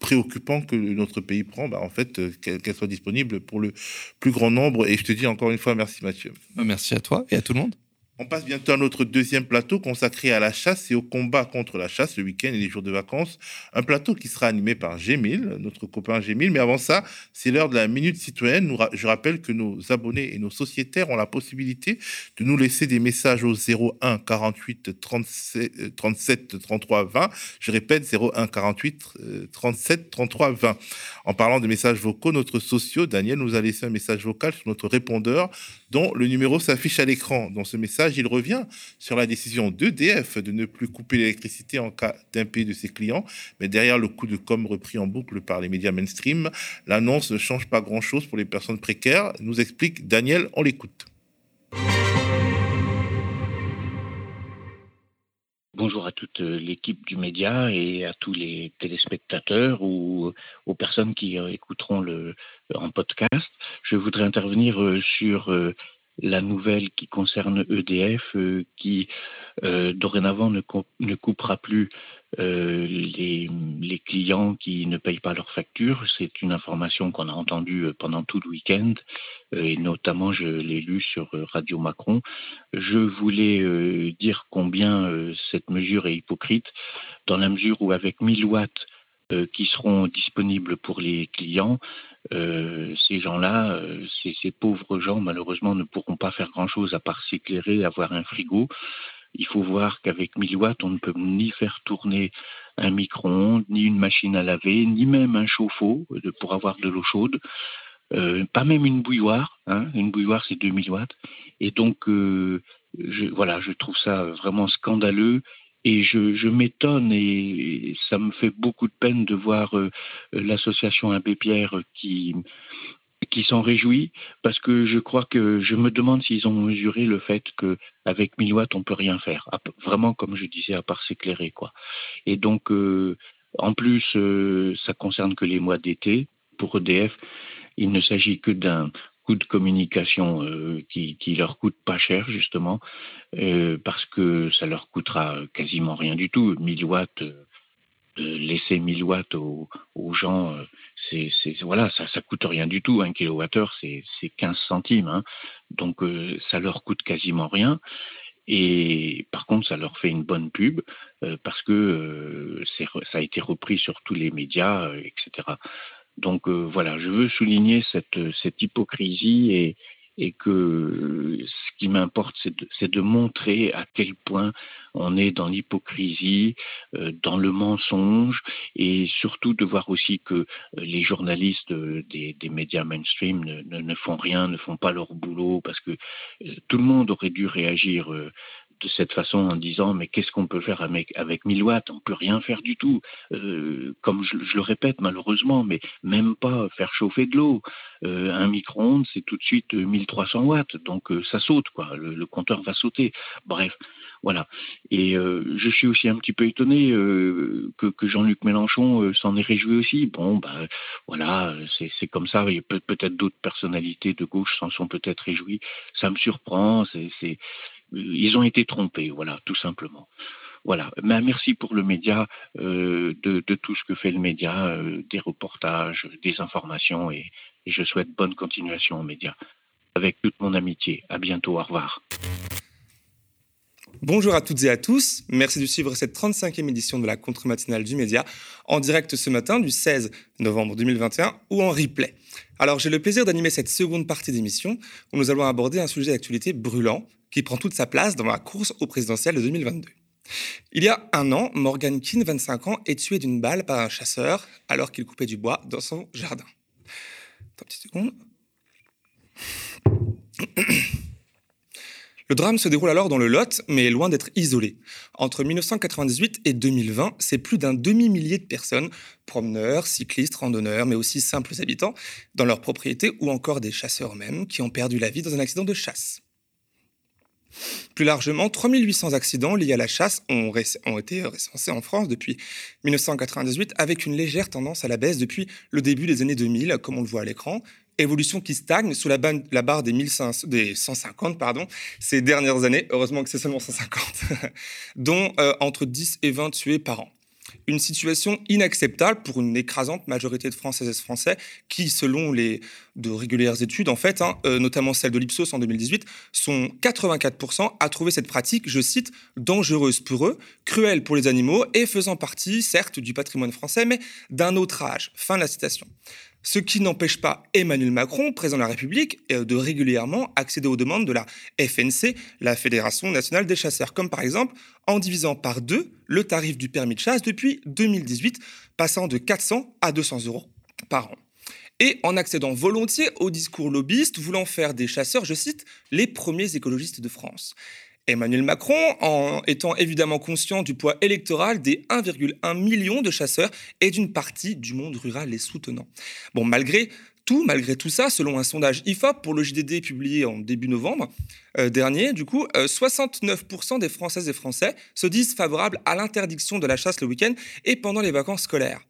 préoccupant que notre pays prend, bah, en fait, qu'elle soit disponible pour le plus grand nombre. Et je te dis encore une fois merci Mathieu. Merci à toi et à tout le monde. On passe bientôt à notre deuxième plateau consacré à la chasse et au combat contre la chasse le week-end et les jours de vacances. Un plateau qui sera animé par Gémil, notre copain Gémil. Mais avant ça, c'est l'heure de la minute citoyenne. Je rappelle que nos abonnés et nos sociétaires ont la possibilité de nous laisser des messages au 01 48 37, 37 33 20. Je répète 01 48 37 33 20. En parlant de messages vocaux, notre socio Daniel nous a laissé un message vocal sur notre répondeur dont le numéro s'affiche à l'écran. Dans ce message, il revient sur la décision d'EDF de ne plus couper l'électricité en cas d'impayé de ses clients. Mais derrière le coup de com repris en boucle par les médias mainstream, l'annonce ne change pas grand-chose pour les personnes précaires, nous explique Daniel, on l'écoute. Bonjour à toute l'équipe du média et à tous les téléspectateurs ou aux personnes qui écouteront le, en podcast. Je voudrais intervenir euh, sur euh, la nouvelle qui concerne EDF, euh, qui dorénavant ne, coupera plus les, les, clients qui ne payent pas leurs factures. C'est une information qu'on a entendue pendant tout le week-end et notamment je l'ai lu sur Radio Macron. Je voulais dire combien cette mesure est hypocrite dans la mesure où avec 1000 watts qui seront disponibles pour les clients, euh, ces gens-là, euh, ces, pauvres gens, malheureusement, ne pourront pas faire grand-chose à part s'éclairer, avoir un frigo. Il faut voir qu'avec 1000 watts, on ne peut ni faire tourner un micro-ondes, ni une machine à laver, ni même un chauffe-eau pour avoir de l'eau chaude. Euh, pas même une bouilloire. Hein. Une bouilloire, c'est 2000 watts. Et donc, voilà, je trouve ça vraiment scandaleux et je, m'étonne et ça me fait beaucoup de peine de voir euh, l'association Abbé Pierre qui, qui s'en réjouit parce que je crois que je me demande s'ils ont mesuré le fait qu'avec 1000 watts on peut rien faire. Vraiment comme je disais à part s'éclairer quoi. Et donc euh, en plus euh, ça concerne que les mois d'été. Pour EDF il ne s'agit que d'un coût de communication euh, qui, leur coûte pas cher justement euh, parce que ça leur coûtera quasiment rien du tout 1000 watts euh, laisser 1000 watts aux, gens c'est voilà ça coûte rien du tout un kilowattheure c'est c'est 15 centimes hein. donc ça leur coûte quasiment rien et par contre, ça leur fait une bonne pub parce que ça a été repris sur tous les médias, etc. Donc euh, voilà, je veux souligner cette, cette hypocrisie et, et que ce qui m'importe, c'est de, montrer à quel point on est dans l'hypocrisie, euh, dans le mensonge, et surtout de voir aussi que euh, les journalistes des, des médias mainstream ne, ne, font rien, ne font pas leur boulot, parce que tout le monde aurait dû réagir de cette façon en disant mais qu'est-ce qu'on peut faire avec, avec 1000 watts? On peut rien faire du tout. Euh, comme je, le répète malheureusement, mais même pas faire chauffer de l'eau. Euh, un micro-ondes, c'est tout de suite 1300 watts, donc euh, ça saute, quoi. Le, compteur va sauter. Bref, voilà. Et je suis aussi un petit peu étonné que, que Jean-Luc Mélenchon s'en ait réjoui aussi. Bon, ben voilà, c'est comme ça. Il peut-être d'autres personnalités de gauche s'en sont peut-être réjouies. Ça me surprend. C'est ils ont été trompés, voilà, tout simplement. Voilà. Mais merci pour le média, euh, de, tout ce que fait le média, euh, des reportages, des informations, et, et, je souhaite bonne continuation aux médias. Avec toute mon amitié. À bientôt. Au revoir. Bonjour à toutes et à tous. Merci de suivre cette 35e édition de la contre-matinale du média en direct ce matin du 16 novembre 2021 ou en replay. Alors, j'ai le plaisir d'animer cette seconde partie d'émission où nous allons aborder un sujet d'actualité brûlant qui prend toute sa place dans la course au présidentiel de 2022. Il y a un an, Morgan Keane, 25 ans, est tué d'une balle par un chasseur alors qu'il coupait du bois dans son jardin. Attends une petite. Le drame se déroule alors dans le Lot, mais loin d'être isolé. Entre 1998 et 2020, c'est plus d'un demi-millier de personnes, promeneurs, cyclistes, randonneurs, mais aussi simples habitants, dans leurs propriétés ou encore des chasseurs eux-mêmes, qui ont perdu la vie dans un accident de chasse. Plus largement, 3800 accidents liés à la chasse ont, été recensés en France depuis 1998, avec une légère tendance à la baisse depuis le début des années 2000, comme on le voit à l'écran. Évolution qui stagne sous la, barre des, des 150 pardon, ces dernières années, heureusement que c'est seulement 150, dont euh, entre 10 et 20 tués par an. Une situation inacceptable pour une écrasante majorité de Françaises et Français qui, selon les de régulières études, en fait, hein, euh, notamment celle de l'Ipsos en 2018, sont 84% à trouver cette pratique, je cite, dangereuse pour eux, cruelle pour les animaux et faisant partie, certes, du patrimoine français, mais d'un autre âge. Fin de la citation. Ce qui n'empêche pas Emmanuel Macron, président de la République, euh, de régulièrement accéder aux demandes de la FNC, la Fédération nationale des chasseurs, comme par exemple en divisant par deux le tarif du permis de chasse depuis 2018, passant de 400 à 200 euros par an et en accédant volontiers au discours lobbyiste voulant faire des chasseurs, je cite, les premiers écologistes de France. Emmanuel Macron, en étant évidemment conscient du poids électoral des 1,1 million de chasseurs et d'une partie du monde rural les soutenant. Bon, malgré tout, malgré tout ça, selon un sondage IFOP pour le JDD publié en début novembre euh, dernier, du coup, 69% euh, des Françaises et Français se disent favorables à l'interdiction de la chasse le week-end et pendant les vacances scolaires.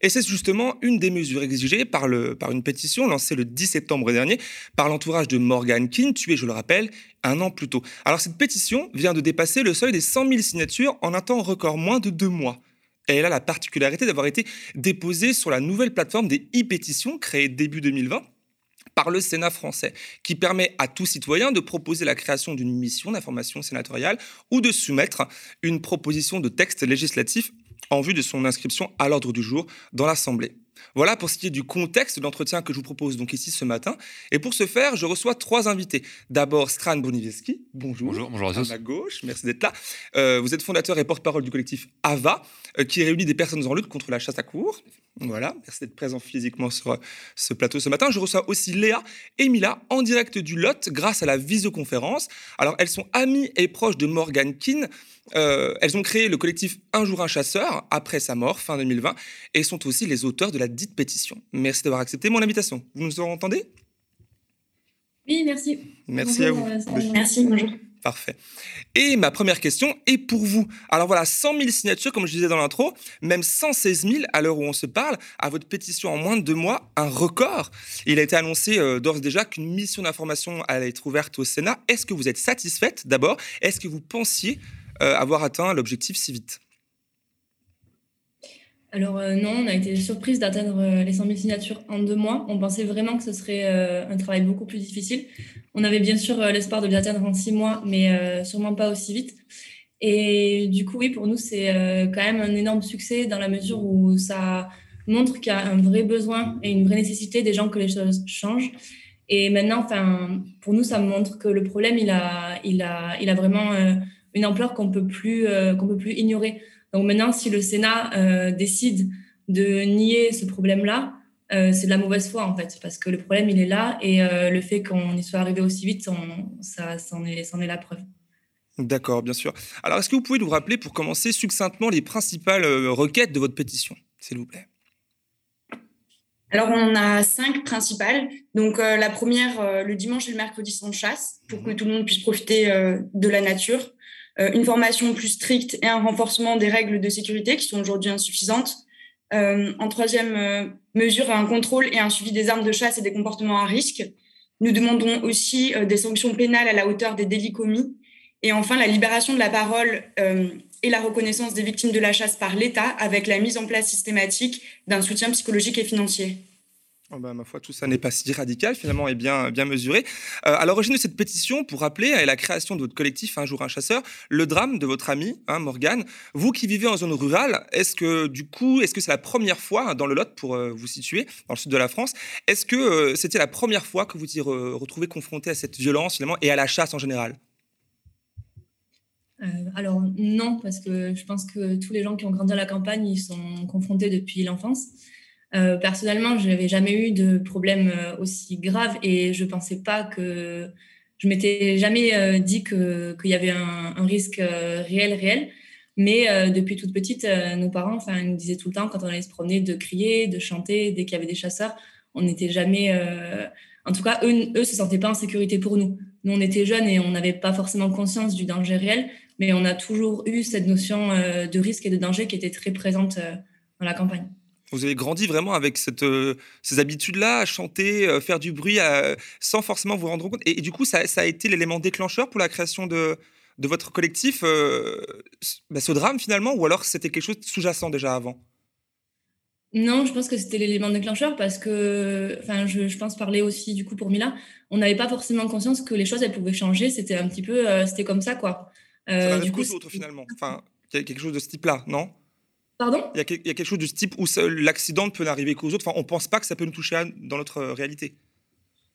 Et c'est justement une des mesures exigées par, le, une pétition lancée le 10 septembre dernier par l'entourage de Morgan King, tué, je le rappelle, un an plus tôt. Alors cette pétition vient de dépasser le seuil des 100 000 signatures en un temps record, moins de deux mois. Et elle a la particularité d'avoir été déposée sur la nouvelle plateforme des e-pétitions créée début 2020 par le Sénat français, qui permet à tout citoyen de proposer la création d'une mission d'information sénatoriale ou de soumettre une proposition de texte législatif en vue de son inscription à l'ordre du jour dans l'Assemblée. Voilà pour ce qui est du contexte d'entretien que je vous propose donc ici ce matin. Et pour ce faire, je reçois trois invités. D'abord, Stran Boniveski. Bonjour. Bonjour, bonjour à tous. À ma gauche, merci d'être là. Euh, vous êtes fondateur et porte-parole du collectif AVA, euh, qui réunit des personnes en lutte contre la chasse à cour. Voilà, merci d'être présent physiquement sur euh, ce plateau ce matin. Je reçois aussi Léa et Mila en direct du Lot grâce à la visioconférence. Alors, elles sont amies et proches de Morgan Keane. Euh, elles ont créé le collectif Un jour un chasseur après sa mort, fin 2020, et sont aussi les auteurs de la dite pétition. Merci d'avoir accepté mon invitation. Vous nous entendez? Oui, merci. Merci à vous. Euh, merci, bonjour. Parfait. Et ma première question est pour vous. Alors voilà, 100 000 signatures, comme je disais dans l'intro, même 116 000 à l'heure où on se parle, à votre pétition en moins de deux mois, un record. Il a été annoncé euh, d'ores et déjà qu'une mission d'information allait être ouverte au Sénat. Est-ce que vous êtes satisfaite d'abord? Est-ce que vous pensiez euh, avoir atteint l'objectif si vite alors euh, non, on a été surprise d'atteindre euh, les 100 000 signatures en deux mois. On pensait vraiment que ce serait un travail beaucoup plus difficile. On avait bien sûr l'espoir de les atteindre en six mois, mais sûrement pas aussi vite. Et du coup, oui, pour nous, c'est quand même un énorme succès dans la mesure où ça montre qu'il y a un vrai besoin et une vraie nécessité des gens que les choses changent. Et maintenant, enfin, pour nous, ça montre que le problème, il a, il a, il a vraiment une ampleur qu'on peut plus euh, qu'on peut plus ignorer. Donc maintenant, si le Sénat euh, décide de nier ce problème-là, euh, c'est de la mauvaise foi en fait, parce que le problème il est là et le fait qu'on y soit arrivé aussi vite, ça, c'en est, est la preuve. D'accord, bien sûr. Alors, est-ce que vous pouvez nous rappeler, pour commencer, succinctement les principales requêtes de votre pétition, s'il vous plaît? Alors, on a cinq principales. Donc, la première, le dimanche et le mercredi sans chasse, pour que tout le monde puisse profiter de la nature. Euh, une formation plus stricte et un renforcement des règles de sécurité qui sont aujourd'hui insuffisantes. Euh, en troisième euh, mesure, un contrôle et un suivi des armes de chasse et des comportements à risque. Nous demandons aussi des sanctions pénales à la hauteur des délits commis. Et enfin, la libération de la parole et la reconnaissance des victimes de la chasse par l'État avec la mise en place systématique d'un soutien psychologique et financier. Oh bah, ma foi, tout ça n'est pas si radical finalement et bien, bien mesuré. Euh, à l'origine de cette pétition, pour rappeler, est la création de votre collectif Un jour un chasseur, le drame de votre ami, hein, Morgane. Vous qui vivez en zone rurale, est-ce que du coup, est-ce que c'est la première fois hein, dans le Lot pour euh, vous situer dans le sud de la France Est-ce que euh, c'était la première fois que vous vous retrouvez confronté à cette violence finalement et à la chasse en général? Alors non, parce que je pense que tous les gens qui ont grandi à la campagne, ils sont confrontés depuis l'enfance. Euh, personnellement, je n'avais jamais eu de problème euh, aussi grave et je pensais pas que je m'étais jamais euh, dit qu'il y avait un, risque réel, réel. Mais depuis toute petite, nos parents, nous disaient tout le temps quand on allait se promener de crier, de chanter dès qu'il y avait des chasseurs. On n'était jamais, en tout cas, eux, eux se sentaient pas en sécurité pour nous. Nous, on était jeunes et on n'avait pas forcément conscience du danger réel, mais on a toujours eu cette notion de risque et de danger qui était très présente dans la campagne. Vous avez grandi vraiment avec cette, euh, ces habitudes-là, à chanter, euh, faire du bruit, sans forcément vous rendre compte. Et, du coup, ça, a été l'élément déclencheur pour la création de, de votre collectif bah, ce drame finalement, ou alors c'était quelque chose de sous-jacent déjà avant? Non, je pense que c'était l'élément déclencheur parce que, enfin, je, pense parler aussi du coup pour Mila, on n'avait pas forcément conscience que les choses elles pouvaient changer. C'était un petit peu, c'était comme ça quoi. Euh, du coup, autres finalement. Enfin, quelque chose de ce type-là, non? Pardon il y, a, quelque chose de ce type où l'accident ne peut n'arriver qu'aux autres. Enfin, on pense pas que ça peut nous toucher dans notre euh, réalité.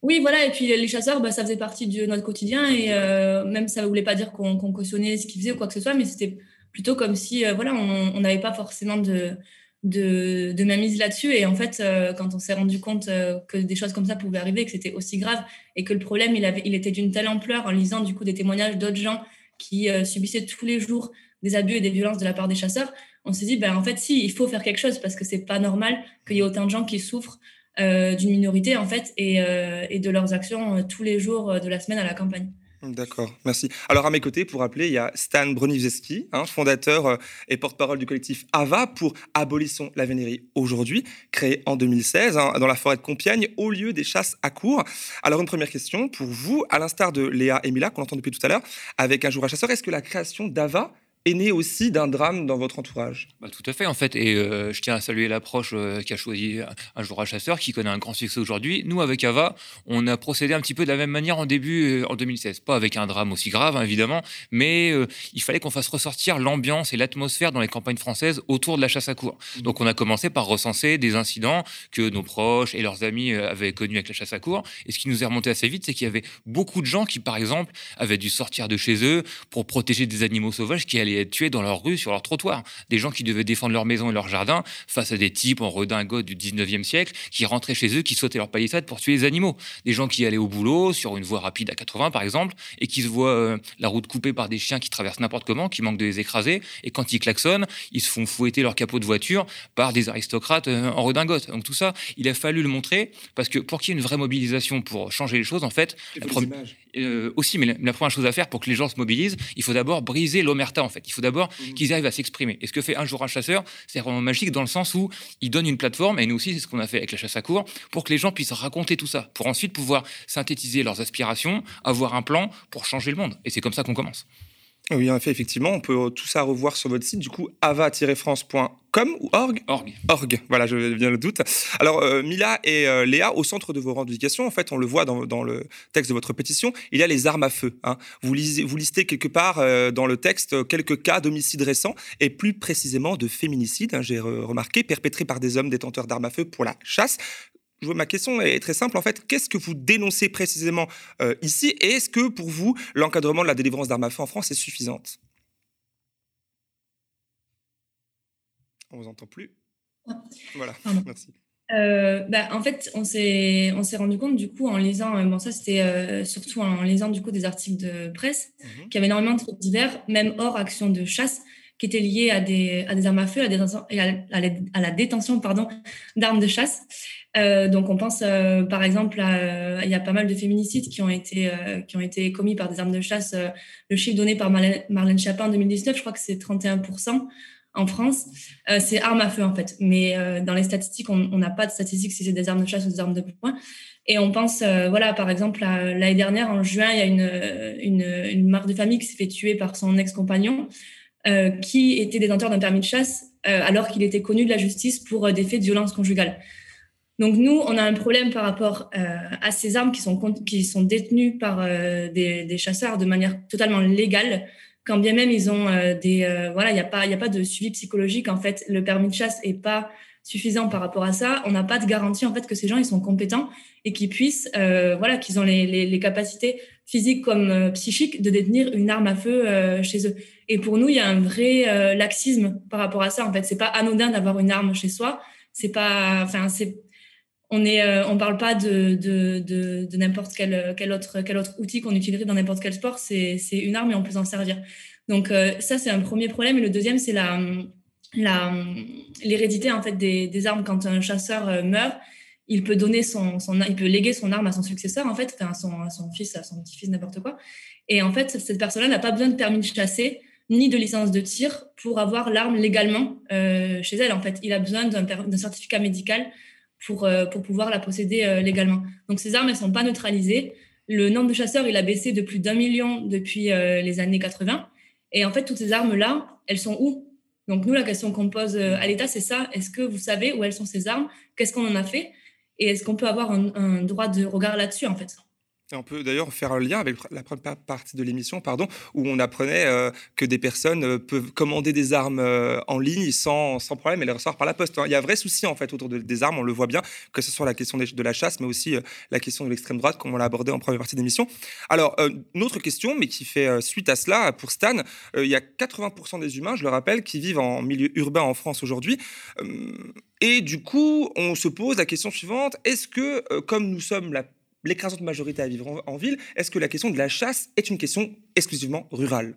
Oui, voilà. Et puis les chasseurs, bah, ça faisait partie de notre quotidien. Et euh, même ça ne voulait pas dire qu'on cautionnait ce qu'ils faisaient ou quoi que ce soit, mais c'était plutôt comme si euh, voilà, on n'avait pas forcément de, de, de mise là-dessus. Et en fait, quand on s'est rendu compte que des choses comme ça pouvaient arriver, que c'était aussi grave et que le problème, il, avait, il était d'une telle ampleur en lisant du coup des témoignages d'autres gens qui subissaient tous les jours des abus et des violences de la part des chasseurs, on s'est dit, ben, en fait, si, il faut faire quelque chose parce que c'est pas normal qu'il y ait autant de gens qui souffrent euh, d'une minorité, en fait, et, euh, et de leurs actions euh, tous les jours de la semaine à la campagne. D'accord, merci. Alors à mes côtés, pour rappeler, il y a Stan Broniewski, hein, fondateur et porte-parole du collectif AVA pour Abolissons la vénérie aujourd'hui, créé en 2016 hein, dans la forêt de Compiègne au lieu des chasses à cours. Alors une première question pour vous, à l'instar de Léa et Mila qu'on entend depuis tout à l'heure, avec Un jour à chasseur, est-ce que la création d'AVA est né aussi d'un drame dans votre entourage. Bah, tout à fait, en fait. Et euh, je tiens à saluer l'approche euh, qui a choisi un jour à chasseur, qui connaît un grand succès aujourd'hui. Nous, avec Ava, on a procédé un petit peu de la même manière en début, euh, en 2016. Pas avec un drame aussi grave, hein, évidemment, mais il fallait qu'on fasse ressortir l'ambiance et l'atmosphère dans les campagnes françaises autour de la chasse à cour. Mmh. Donc, on a commencé par recenser des incidents que nos proches et leurs amis avaient connus avec la chasse à cour. Et ce qui nous est remonté assez vite, c'est qu'il y avait beaucoup de gens qui, par exemple, avaient dû sortir de chez eux pour protéger des animaux sauvages qui allaient être tués dans leur rue, sur leur trottoir. Des gens qui devaient défendre leur maison et leur jardin face à des types en redingote du 19e siècle qui rentraient chez eux, qui sautaient leur palissade pour tuer les animaux. Des gens qui allaient au boulot sur une voie rapide à 80 par exemple et qui se voient euh, la route coupée par des chiens qui traversent n'importe comment, qui manquent de les écraser et quand ils klaxonnent, ils se font fouetter leur capot de voiture par des aristocrates euh, en redingote. Donc tout ça, il a fallu le montrer parce que pour qu'il y ait une vraie mobilisation pour changer les choses, en fait, euh, aussi, mais la, première chose à faire pour que les gens se mobilisent, il faut d'abord briser l'omerta en fait. Il faut d'abord mmh. qu'ils arrivent à s'exprimer. Et ce que fait un jour un chasseur, c'est vraiment magique dans le sens où il donne une plateforme, et nous aussi c'est ce qu'on a fait avec la chasse à cours, pour que les gens puissent raconter tout ça, pour ensuite pouvoir synthétiser leurs aspirations, avoir un plan pour changer le monde. Et c'est comme ça qu'on commence. Oui, en effet, effectivement, on peut tout ça revoir sur votre site, du coup, ava-france.com ou org? Org. Org, voilà, je viens le doute. Alors, euh, Mila et euh, Léa, au centre de vos revendications, en fait, on le voit dans, le texte de votre pétition, il y a les armes à feu. Hein. Vous, lisez, vous listez quelque part euh, dans le texte quelques cas d'homicides récents et plus précisément de féminicides, hein, j'ai remarqué, perpétrés par des hommes détenteurs d'armes à feu pour la chasse ma question est très simple en fait. Qu'est-ce que vous dénoncez précisément euh, ici Et est-ce que pour vous, l'encadrement de la délivrance d'armes à feu en France est suffisante? On vous entend plus. Ah. Voilà, merci. Euh, bah, en fait, on s'est on s'est rendu compte du coup en lisant, euh, bon ça c'était surtout en lisant du coup des articles de presse, mmh qui avaient énormément de divers, même hors action de chasse, qui étaient liés à des à des armes à feu, à, des, à, la, détention pardon d'armes de chasse. Euh, donc on pense euh, par exemple à, euh, il y a pas mal de féminicides qui ont été qui ont été commis par des armes de chasse. le chiffre donné par Marlène, Chapin en 2019, je crois que c'est 31% en France. c'est armes à feu en fait, mais dans les statistiques, on n'a pas de statistiques si c'est des armes de chasse ou des armes de poing. Et on pense, voilà, par exemple, l'année dernière, en juin, il y a une, une, une mère de famille qui s'est fait tuer par son ex-compagnon, qui était détenteur d'un permis de chasse, alors qu'il était connu de la justice pour des faits de violence conjugale. Donc nous, on a un problème par rapport euh, à ces armes qui sont, qui sont détenues par euh, des, chasseurs de manière totalement légale, quand bien même ils ont euh, des... voilà, il n'y a, pas, a pas de suivi psychologique. En fait, le permis de chasse est pas suffisant par rapport à ça. On n'a pas de garantie en fait que ces gens ils sont compétents et qu'ils puissent, voilà, qu'ils ont les, les, capacités physiques comme psychiques de détenir une arme à feu chez eux. Et pour nous, il y a un vrai laxisme par rapport à ça. En fait, c'est pas anodin d'avoir une arme chez soi. C'est pas, enfin, c'est on est, euh, on parle pas de, de, de, n'importe quel, quel, autre, quel autre outil qu'on utiliserait dans n'importe quel sport. C'est, une arme et on peut s'en servir. Donc euh, ça, c'est un premier problème. Et le deuxième, c'est la, la, l'hérédité en fait des, armes. Quand un chasseur euh, meurt, il peut donner son, il peut léguer son arme à son successeur en fait, à son, fils, à son petit-fils, n'importe quoi. Et en fait, cette personne-là n'a pas besoin de permis de chasser ni de licence de tir pour avoir l'arme légalement chez elle. En fait, il a besoin d'un, certificat médical pour, euh, pour pouvoir la posséder euh, légalement. Donc ces armes, elles sont pas neutralisées. le nombre de chasseurs, il a baissé de plus d'un million depuis les années 80. Et en fait, toutes ces armes-là, elles sont où? Donc, nous, la question qu'on pose à l'État, c'est ça. Est-ce que vous savez où elles sont ces armes? Qu'est-ce qu'on en a fait? Et est-ce qu'on peut avoir un droit de regard là-dessus, en fait? On peut d'ailleurs faire un lien avec la première partie de l'émission, pardon, où on apprenait euh, que des personnes euh, peuvent commander des armes euh, en ligne sans, sans problème et les recevoir par la poste. Hein. Il y a un vrai souci en fait autour des armes, on le voit bien, que ce soit la question de, la chasse, mais aussi la question de l'extrême droite, comme on l'a abordé en première partie d'émission. Alors, une autre question, mais qui fait suite à cela, pour Stan, il y a 80% des humains, je le rappelle, qui vivent en milieu urbain en France aujourd'hui. et du coup, on se pose la question suivante, est-ce que, comme nous sommes la l'écrasante majorité à vivre en, ville, est-ce que la question de la chasse est une question exclusivement rurale?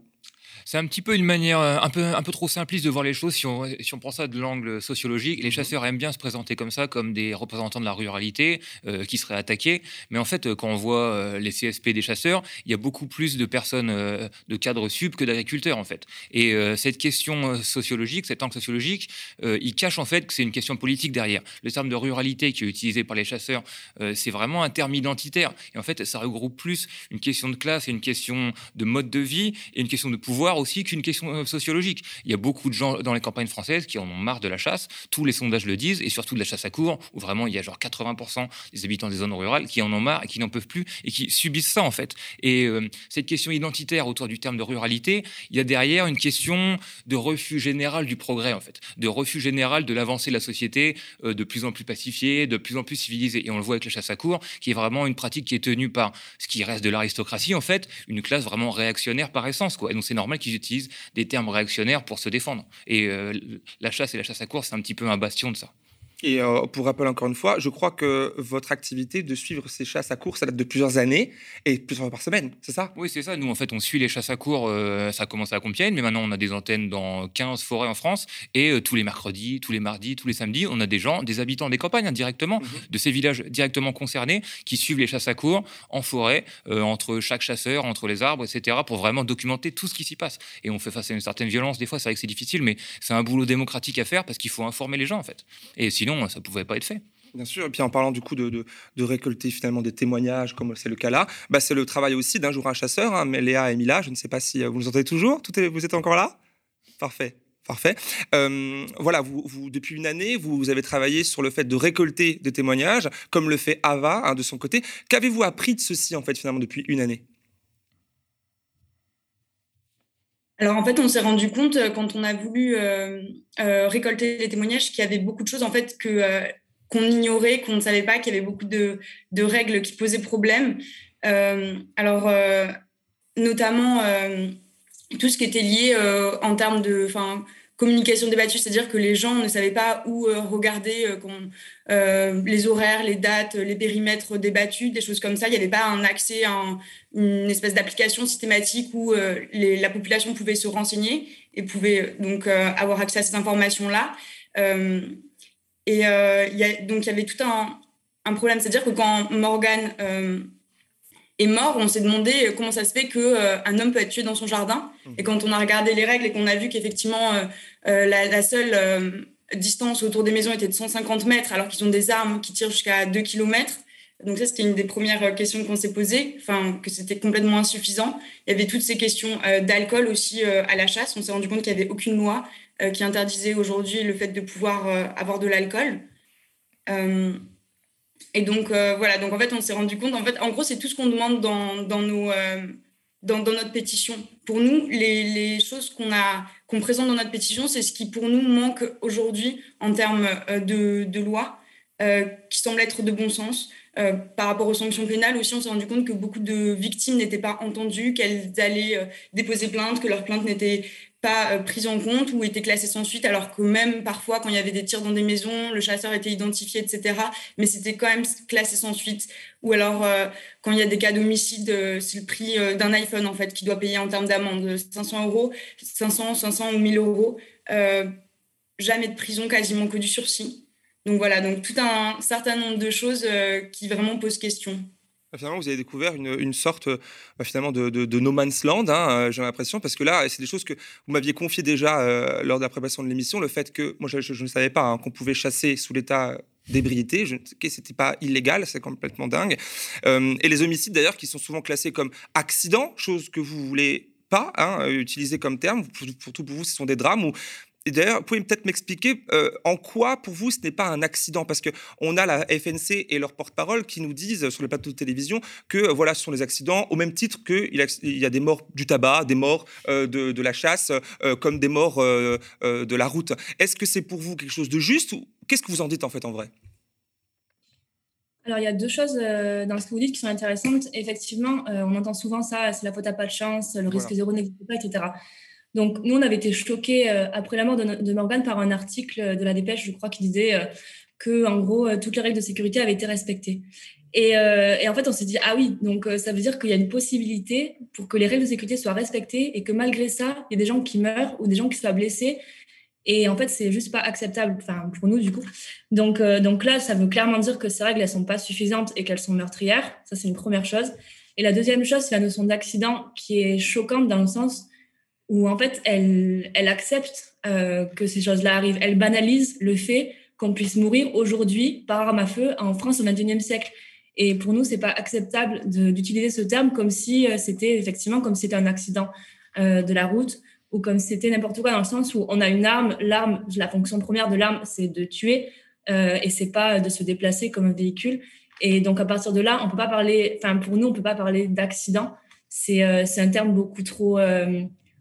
C'est un petit peu une manière euh, un peu, un peu trop simpliste de voir les choses si on, si on prend ça de l'angle sociologique. Les mhm. chasseurs aiment bien se présenter comme ça, comme des représentants de la ruralité euh, qui seraient attaqués. Mais en fait, quand on voit euh, les CSP des chasseurs, il y a beaucoup plus de personnes de cadres sub que d'agriculteurs, en fait. Et cette question sociologique, cet angle sociologique, il cache en fait que c'est une question politique derrière. Le terme de ruralité qui est utilisé par les chasseurs, c'est vraiment un terme identitaire. Et en fait, ça regroupe plus une question de classe et une question de mode de vie et une question de pouvoir aussi qu'une question euh, sociologique. Il y a beaucoup de gens dans les campagnes françaises qui en ont marre de la chasse. Tous les sondages le disent, et surtout de la chasse à cours, où vraiment il y a genre 80% des habitants des zones rurales qui en ont marre et qui n'en peuvent plus et qui subissent ça en fait. Et euh, cette question identitaire autour du terme de ruralité, il y a derrière une question de refus général du progrès en fait, de refus général de l'avancée de la société, euh, de plus en plus pacifiée, de plus en plus civilisée. Et on le voit avec la chasse à cours, qui est vraiment une pratique qui est tenue par ce qui reste de l'aristocratie en fait, une classe vraiment réactionnaire par essence quoi. Et donc c'est normal qu'ils utilisent des termes réactionnaires pour se défendre. Et euh, la chasse et la chasse à course, c'est un petit peu un bastion de ça. Et euh, pour rappel encore une fois, je crois que votre activité de suivre ces chasses à cours, ça date de plusieurs années et plusieurs fois par semaine, c'est ça? Oui, c'est ça. Nous, en fait, on suit les chasses à cours. Euh, ça a commencé à Compiègne, mais maintenant, on a des antennes dans 15 forêts en France. Et euh, tous les mercredis, tous les mardis, tous les samedis, on a des gens, des habitants des campagnes hein, directement, mhm. de ces villages directement concernés, qui suivent les chasses à cours en forêt, entre chaque chasseur, entre les arbres, etc., pour vraiment documenter tout ce qui s'y passe. Et on fait face à une certaine violence. Des fois, c'est vrai que c'est difficile, mais c'est un boulot démocratique à faire parce qu'il faut informer les gens, en fait. Et sinon, ça ne pouvait pas être fait. Bien sûr, et puis en parlant du coup de, récolter finalement des témoignages, comme c'est le cas là, bah c'est le travail aussi d'un jour un chasseur, hein, Léa et Mila, je ne sais pas si euh, vous nous entendez toujours, Tout est, vous êtes encore là? Parfait. Parfait. Euh, voilà, vous, depuis une année, vous, avez travaillé sur le fait de récolter des témoignages, comme le fait Ava hein, de son côté. Qu'avez-vous appris de ceci, en fait, finalement, depuis une année? Alors en fait, on s'est rendu compte euh, quand on a voulu euh, euh, récolter les témoignages qu'il y avait beaucoup de choses en fait que qu'on ignorait, qu'on ne savait pas, qu'il y avait beaucoup de, règles qui posaient problème. alors notamment tout ce qui était lié en termes de, communication débattue, c'est-à-dire que les gens ne savaient pas où euh, regarder euh, euh, les horaires, les dates, les périmètres débattus, des choses comme ça. Il n'y avait pas un accès à une espèce d'application systématique où la population pouvait se renseigner et pouvait donc avoir accès à ces informations-là. et donc il y avait tout un, un problème, c'est-à-dire que quand Morgan est mort, on s'est demandé euh, comment ça se fait qu'un euh, un homme peut être tué dans son jardin. Mmh. Et quand on a regardé les règles et qu'on a vu qu'effectivement euh, la, seule distance autour des maisons était de 150 mètres, alors qu'ils ont des armes qui tirent jusqu'à 2 km. Donc ça, c'était une des premières questions qu'on s'est posées, enfin que c'était complètement insuffisant. Il y avait toutes ces questions d'alcool aussi à la chasse. On s'est rendu compte qu'il n'y avait aucune loi qui interdisait aujourd'hui le fait de pouvoir avoir de l'alcool. Et donc, euh, voilà, donc en fait, on s'est rendu compte, en fait, en gros, c'est tout ce qu'on demande dans, dans nos, euh, dans, dans, notre pétition. Pour nous, les, les choses qu'on a présente dans notre pétition, c'est ce qui, pour nous, manque aujourd'hui en termes euh, de, de loi, qui semble être de bon sens. par rapport aux sanctions pénales aussi, on s'est rendu compte que beaucoup de victimes n'étaient pas entendues, qu'elles allaient déposer plainte, que leur plainte n'était pas euh, prise en compte ou était classée sans suite, alors que même parfois, quand il y avait des tirs dans des maisons, le chasseur était identifié, etc. Mais c'était quand même classé sans suite. Ou alors, euh, quand il y a des cas d'homicide, euh, c'est le prix d'un iPhone, en fait, qui doit payer en termes d'amende. 500 euros, 500, 500 ou 1000 euros. jamais de prison, quasiment que du sursis. Donc voilà, donc tout un certain nombre de choses qui vraiment posent question. Bah, finalement, vous avez découvert une, une sorte bah, finalement de, de, no man's land, hein, euh, j'ai l'impression, parce que là, c'est des choses que vous m'aviez confiées déjà euh, lors de la préparation de l'émission, le fait que, moi je, ne savais pas hein, qu'on pouvait chasser sous l'État d'ébriété. C'était pas illégal, c'est complètement dingue. Euh, et les homicides d'ailleurs qui sont souvent classés comme accidents, chose que vous voulez pas hein, utiliser comme terme. Pour, pour, tout pour vous, ce sont des drames ou et d'ailleurs, vous pouvez peut-être m'expliquer euh, en quoi, pour vous, ce n'est pas un accident? Parce qu'on a la FNC et leur porte-parole qui nous disent sur le plateau de télévision que euh, voilà, ce sont des accidents, au même titre qu'il y a des morts du tabac, des morts euh, de, la chasse, comme des morts de la route. Est-ce que c'est pour vous quelque chose de juste ou qu'est-ce que vous en dites en fait en vrai? Alors, il y a deux choses dans ce que vous dites qui sont intéressantes. Effectivement, on entend souvent ça, c'est la faute à pas de chance, le risque zéro n'existe pas, etc. Donc, nous, on avait été choqués euh, après la mort de, Morgane par un article de la Dépêche, je crois, qui disait euh, que, en gros, euh, toutes les règles de sécurité avaient été respectées. Et, en fait, on s'est dit, ah oui, donc ça veut dire qu'il y a une possibilité pour que les règles de sécurité soient respectées et que malgré ça, il y a des gens qui meurent ou des gens qui soient blessés. Et en fait, c'est juste pas acceptable, pour nous, du coup. Donc, donc là, ça veut clairement dire que ces règles, elles sont pas suffisantes et qu'elles sont meurtrières. Ça, c'est une première chose. Et la deuxième chose, c'est la notion d'accident qui est choquante dans le sens où en fait, elle, accepte euh, que ces choses-là arrivent. Elle banalise le fait qu'on puisse mourir aujourd'hui par arme à feu en France au XXIe siècle. Et pour nous, c'est pas acceptable d'utiliser ce terme comme si euh, c'était effectivement comme si c'était un accident euh, de la route ou comme si c'était n'importe quoi dans le sens où on a une arme. L'arme, la fonction première de l'arme, c'est de tuer euh, et c'est pas de se déplacer comme un véhicule. Et donc à partir de là, on peut pas parler. Enfin, pour nous, on peut pas parler d'accident. C'est un terme beaucoup trop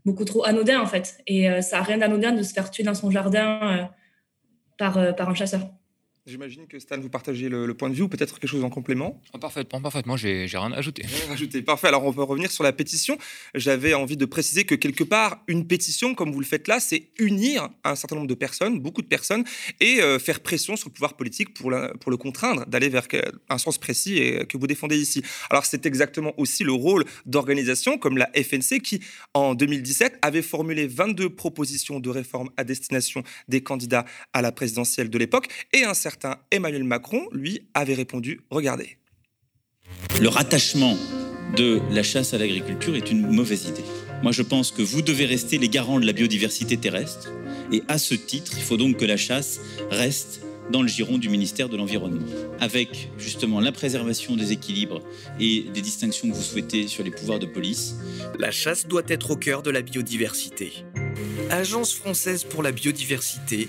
beaucoup trop anodin en fait. Et euh, ça n'a rien d'anodin de se faire tuer dans son jardin euh, par, euh, par un chasseur. J'imagine que Stan, vous partagez le, point de vue ou peut-être quelque chose en complément? Oh, Parfaitement, parfaitement, j'ai rien ajouté. Rien ajouté, parfait. Alors on va revenir sur la pétition. J'avais envie de préciser que quelque part, une pétition, comme vous le faites là, c'est unir un certain nombre de personnes, beaucoup de personnes, et euh, faire pression sur le pouvoir politique pour, pour le contraindre d'aller vers un sens précis et, que vous défendez ici. Alors c'est exactement aussi le rôle d'organisations comme la FNC qui, en 2017, avait formulé 22 propositions de réforme à destination des candidats à la présidentielle de l'époque et un certain Emmanuel Macron, lui, avait répondu Regardez. Le rattachement de la chasse à l'agriculture est une mauvaise idée. Moi, je pense que vous devez rester les garants de la biodiversité terrestre. Et à ce titre, il faut donc que la chasse reste dans le giron du ministère de l'Environnement, avec justement la préservation des équilibres et des distinctions que vous souhaitez sur les pouvoirs de police. La chasse doit être au cœur de la biodiversité. Agence française pour la biodiversité,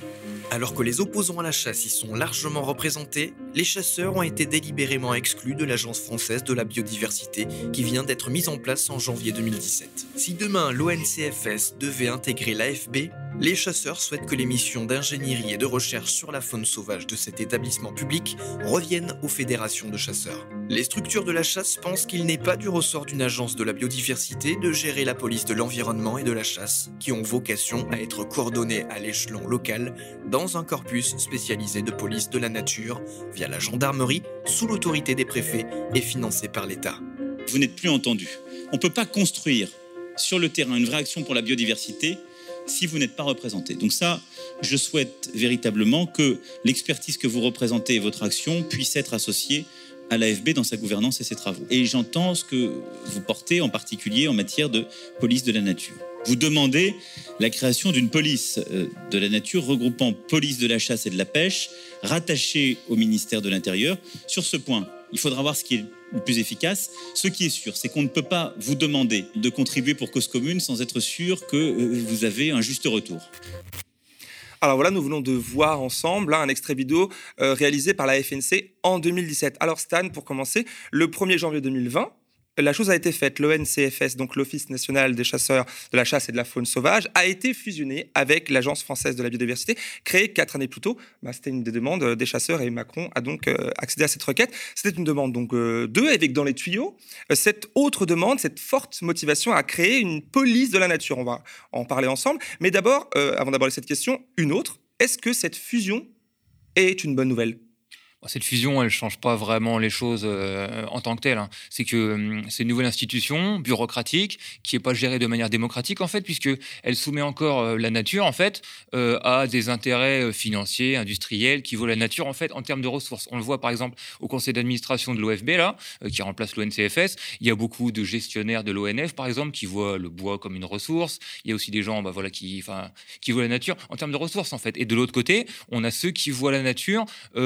alors que les opposants à la chasse y sont largement représentés, les chasseurs ont été délibérément exclus de l'Agence française de la biodiversité qui vient d'être mise en place en janvier 2017. Si demain l'ONCFS devait intégrer l'AFB, les chasseurs souhaitent que les missions d'ingénierie et de recherche sur la faune sauvage de cet établissement public reviennent aux fédérations de chasseurs. Les structures de la chasse pensent qu'il n'est pas du ressort d'une agence de la biodiversité de gérer la police de l'environnement et de la chasse, qui ont vocation à être coordonnées à l'échelon local dans un corpus spécialisé de police de la nature via la gendarmerie sous l'autorité des préfets et financé par l'État. Vous n'êtes plus entendu. On ne peut pas construire sur le terrain une vraie action pour la biodiversité si vous n'êtes pas représenté. Donc ça, je souhaite véritablement que l'expertise que vous représentez et votre action puisse être associée à l'AFB dans sa gouvernance et ses travaux. Et j'entends ce que vous portez en particulier en matière de police de la nature. Vous demandez la création d'une police euh, de la nature regroupant police de la chasse et de la pêche, rattachée au ministère de l'Intérieur. Sur ce point, il faudra voir ce qui est le plus efficace. Ce qui est sûr, c'est qu'on ne peut pas vous demander de contribuer pour cause commune sans être sûr que euh, vous avez un juste retour. Alors voilà, nous venons de voir ensemble hein, un extrait vidéo euh, réalisé par la FNC en 2017. Alors Stan, pour commencer, le 1er janvier 2020, la chose a été faite. L'ONCFS, donc l'Office national des chasseurs de la chasse et de la faune sauvage, a été fusionné avec l'Agence française de la biodiversité, créée quatre années plus tôt. Bah, c'était une des demandes des chasseurs et Macron a donc euh, accédé à cette requête. C'était une demande donc euh, deux avec dans les tuyaux euh, cette autre demande, cette forte motivation à créer une police de la nature. On va en parler ensemble. Mais d'abord, avant d'aborder cette question, une autre. Est-ce que cette fusion est une bonne nouvelle? Cette fusion, elle change pas vraiment les choses euh, en tant que telle. hein. C'est que hum, c'est une nouvelle institution bureaucratique qui est pas gérée de manière démocratique en fait, puisque elle soumet encore euh, la nature en fait euh, à des intérêts financiers, industriels qui vaut la nature en fait en termes de ressources. On le voit par exemple au conseil d'administration de l'OFB là, qui remplace l'ONCFS. Il y a beaucoup de gestionnaires de l'ONF par exemple qui voient le bois comme une ressource. Il y a aussi des gens, bah voilà, qui, qui voient la nature en termes de ressources en fait. Et de l'autre côté, on a ceux qui voient la nature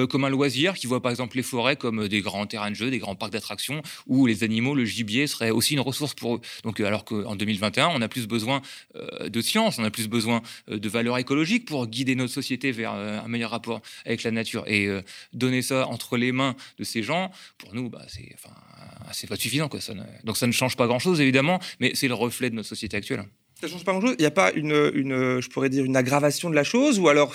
comme un loisir, qui voient par exemple les forêts comme euh, des grands terrains de jeu, des grands parcs d'attractions, où les animaux, le gibier serait aussi une ressource pour eux. Donc, euh, alors qu'en 2021, on a plus besoin euh, de science, on a plus besoin de valeurs écologiques pour guider notre société vers un meilleur rapport avec la nature. Et donner ça entre les mains de ces gens, pour nous, bah, c'est, pas suffisant. Quoi. Donc, ça ne change pas grand-chose évidemment, mais c'est le reflet de notre société actuelle. Ça change pas grand-chose. Il n'y a pas une, une, je pourrais dire, une aggravation de la chose, ou alors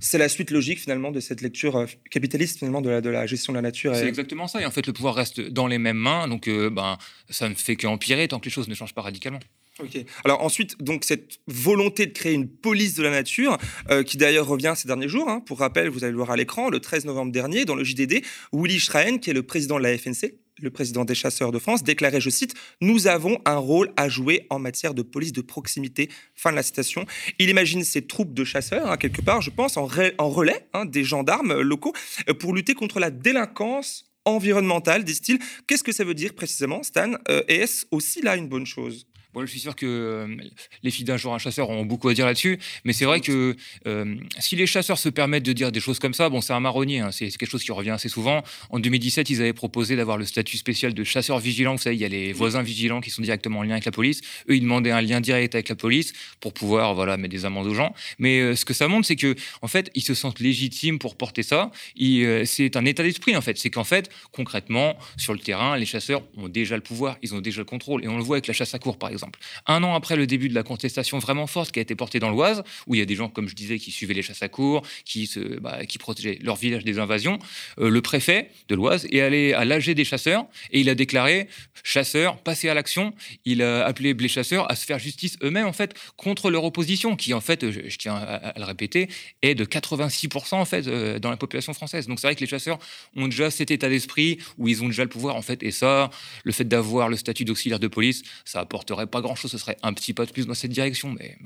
c'est la suite logique finalement de cette lecture euh, capitaliste finalement de la, de la gestion de la nature. C'est et- exactement ça. Et en fait, le pouvoir reste dans les mêmes mains. Donc, euh, ben, ça ne fait qu'empirer tant que les choses ne changent pas radicalement. Ok. Alors ensuite, donc cette volonté de créer une police de la nature, euh, qui d'ailleurs revient ces derniers jours. hein. Pour rappel, vous allez le voir à l'écran, le 13 novembre dernier, dans le JDD, Willy Schrein, qui est le président de la FNC, le président des chasseurs de France, déclarait, je cite, Nous avons un rôle à jouer en matière de police de proximité. Fin de la citation. Il imagine ces troupes de chasseurs, hein, quelque part, je pense, en, re- en relais hein, des gendarmes euh, locaux, euh, pour lutter contre la délinquance environnementale, disent-ils. Qu'est-ce que ça veut dire précisément, Stan Euh, est-ce aussi là une bonne chose? Bon, je suis sûr que euh, les filles d'un jour un chasseur ont beaucoup à dire là-dessus, mais c'est vrai que euh, si les chasseurs se permettent de dire des choses comme ça, bon, c'est un marronnier, hein, c'est quelque chose qui revient assez souvent. En 2017, ils avaient proposé d'avoir le statut spécial de chasseur vigilant. Vous savez, il y a les voisins vigilants qui sont directement en lien avec la police. Eux, ils demandaient un lien direct avec la police pour pouvoir, voilà, mettre des amendes aux gens. Mais euh, ce que ça montre, c'est que, en fait, ils se sentent légitimes pour porter ça. C'est un état d'esprit, en fait. C'est qu'en fait, concrètement, sur le terrain, les chasseurs ont déjà le pouvoir, ils ont déjà le contrôle. Et on le voit avec la chasse à court, par exemple. Un an après le début de la contestation vraiment forte qui a été portée dans l'Oise, où il y a des gens, comme je disais, qui suivaient les chasses à court, qui, se, bah, qui protégeaient leur village des invasions, euh, le préfet de l'Oise est allé à l'AG des chasseurs et il a déclaré chasseurs, passez à l'action. Il a appelé les chasseurs à se faire justice eux-mêmes, en fait, contre leur opposition, qui, en fait, je, tiens à, à le répéter, est de 86% en fait euh, dans la population française. Donc c'est vrai que les chasseurs ont déjà cet état d'esprit où ils ont déjà le pouvoir, en fait, et ça, le fait d'avoir le statut d'auxiliaire de police, ça apporterait pas grand-chose. Ce serait un petit pas de plus dans cette direction, mais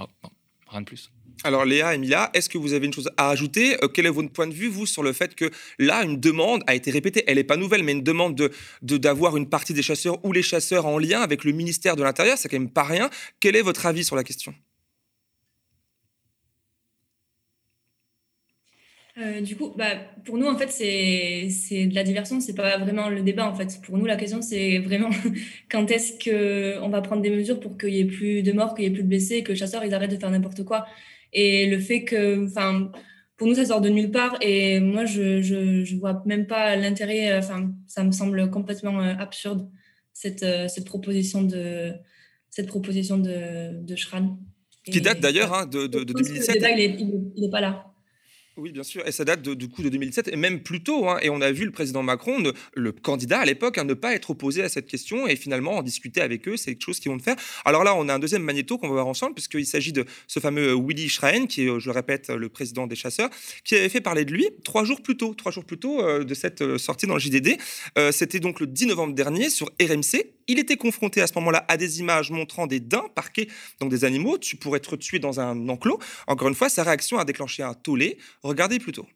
rien de plus. Alors Léa et Mila, est-ce que vous avez une chose à ajouter? Euh, Quel est votre point de vue, vous, sur le fait que là, une demande a été répétée, elle n'est pas nouvelle, mais une demande de de- d'avoir une partie des chasseurs ou les chasseurs en lien avec le ministère de l'Intérieur, c'est quand même pas rien. Quel est votre avis sur la question? Euh, du coup, bah, pour nous, en fait, c'est de la diversion, c'est pas vraiment le débat, en fait. Pour nous, la question, c'est vraiment quand est-ce qu'on va prendre des mesures pour qu'il y ait plus de morts, qu'il y ait plus de blessés, que les chasseurs, ils arrêtent de faire n'importe quoi. Et le fait que, enfin, pour nous, ça sort de nulle part, et moi, je, je, je vois même pas l'intérêt, euh, enfin, ça me semble complètement euh, absurde, cette, cette proposition de, cette proposition de, de Schran. Qui date d'ailleurs hein, de, de- de Je pense que 2017. Le débat, il est, il est- il est pas là. Oui, bien sûr, et ça date du coup de 2007 et même plus tôt. hein. Et on a vu le président Macron, le candidat à l'époque, hein, ne pas être opposé à cette question et finalement en discuter avec eux, c'est quelque chose qu'ils vont faire. Alors là, on a un deuxième magnéto qu'on va voir ensemble puisqu'il s'agit de ce fameux Willy Schrein, qui est, euh, je le répète, le président des chasseurs, qui avait fait parler de lui trois jours plus tôt, trois jours plus tôt euh, de cette euh, sortie dans le JDD. Euh, C'était donc le 10 novembre dernier sur RMC. Il était confronté à ce moment-là à des images montrant des daims parqués, donc des animaux. Tu pourrais être tué dans un enclos. Encore une fois, sa réaction a déclenché un tollé. Regardez plutôt.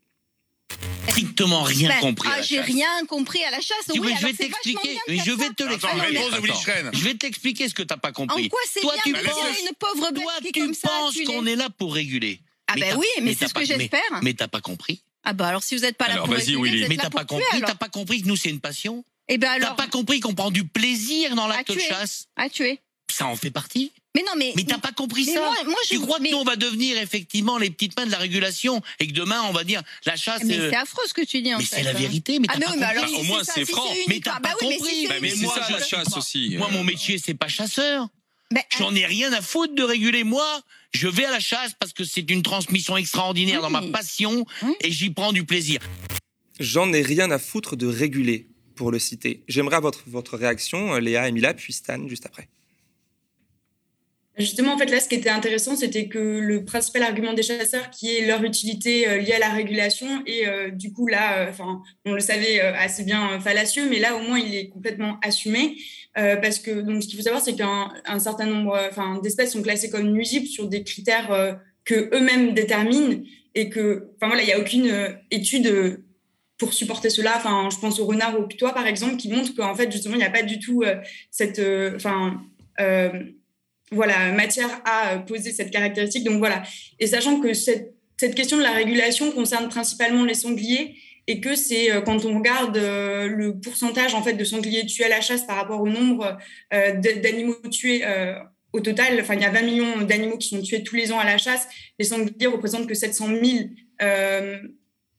strictement rien Ben, compris. ah, j'ai rien compris à la chasse. Oui, je vais t'expliquer. Je vais te l'expliquer. Je vais t'expliquer ce que t'as pas compris. En quoi c'est bien tu penses, une pauvre bête toi, qui tu comme ça penses qu'on est là pour réguler. Ah ben oui, mais c'est t'as ce que pas- mais- j'espère. Mais t'as pas compris. Ah bah alors si vous n'êtes pas là pour réguler, êtes Mais là t'as pour pas tuer, compris. T'as pas compris que nous c'est une passion. Eh ben T'as pas compris qu'on prend du plaisir dans l'acte de chasse. à tuer. Ça en fait partie. Mais non, mais... Mais t'as pas compris mais ça. moi, moi, je... Tu crois que mais... nous on va devenir effectivement les petites mains de la régulation et que demain on va dire la chasse. mais euh, c'est affreux ce que tu dis en mais fait. c'est la vérité. Mais Ah t'as mais pas oui, mais alors Bah, au si moins, ça, c'est si franc. Mais t'as bah pas oui, mais compris. si c'est Bah, mais c'est uniquement- moi, ça la je- chasse aussi. Moi euh. mon métier c'est pas chasseur. Ben, J'en ai rien à foutre de réguler. Moi, je vais à la chasse parce que c'est une transmission extraordinaire dans ma passion Oui. et j'y prends du plaisir. J'en ai rien à foutre de réguler, pour le citer. J'aimerais votre, votre réaction, euh, Léa et Mila, puis Stan, juste après. Justement, en fait, là, ce qui était intéressant, c'était que le principal argument des chasseurs, qui est leur utilité euh, liée à la régulation, et euh, du coup, là, on le savait assez bien fallacieux, mais là, au moins, il est complètement assumé, parce que donc, ce qu'il faut savoir, c'est qu'un un certain nombre, d'espèces sont classées comme nuisibles sur des critères que eux-mêmes déterminent, et que, enfin voilà, il n'y a aucune étude pour supporter cela. Enfin, je pense au renard ou au putois, par exemple, qui montre qu'en fait, justement, il n'y a pas du tout euh, cette, euh, enfin. euh, voilà, matière à poser cette caractéristique. Donc voilà. Et sachant que cette, cette question de la régulation concerne principalement les sangliers et que c'est quand on regarde le pourcentage en fait de sangliers tués à la chasse par rapport au nombre d'animaux tués au total, enfin il y a 20 millions d'animaux qui sont tués tous les ans à la chasse. Les sangliers représentent que 700 000 euh,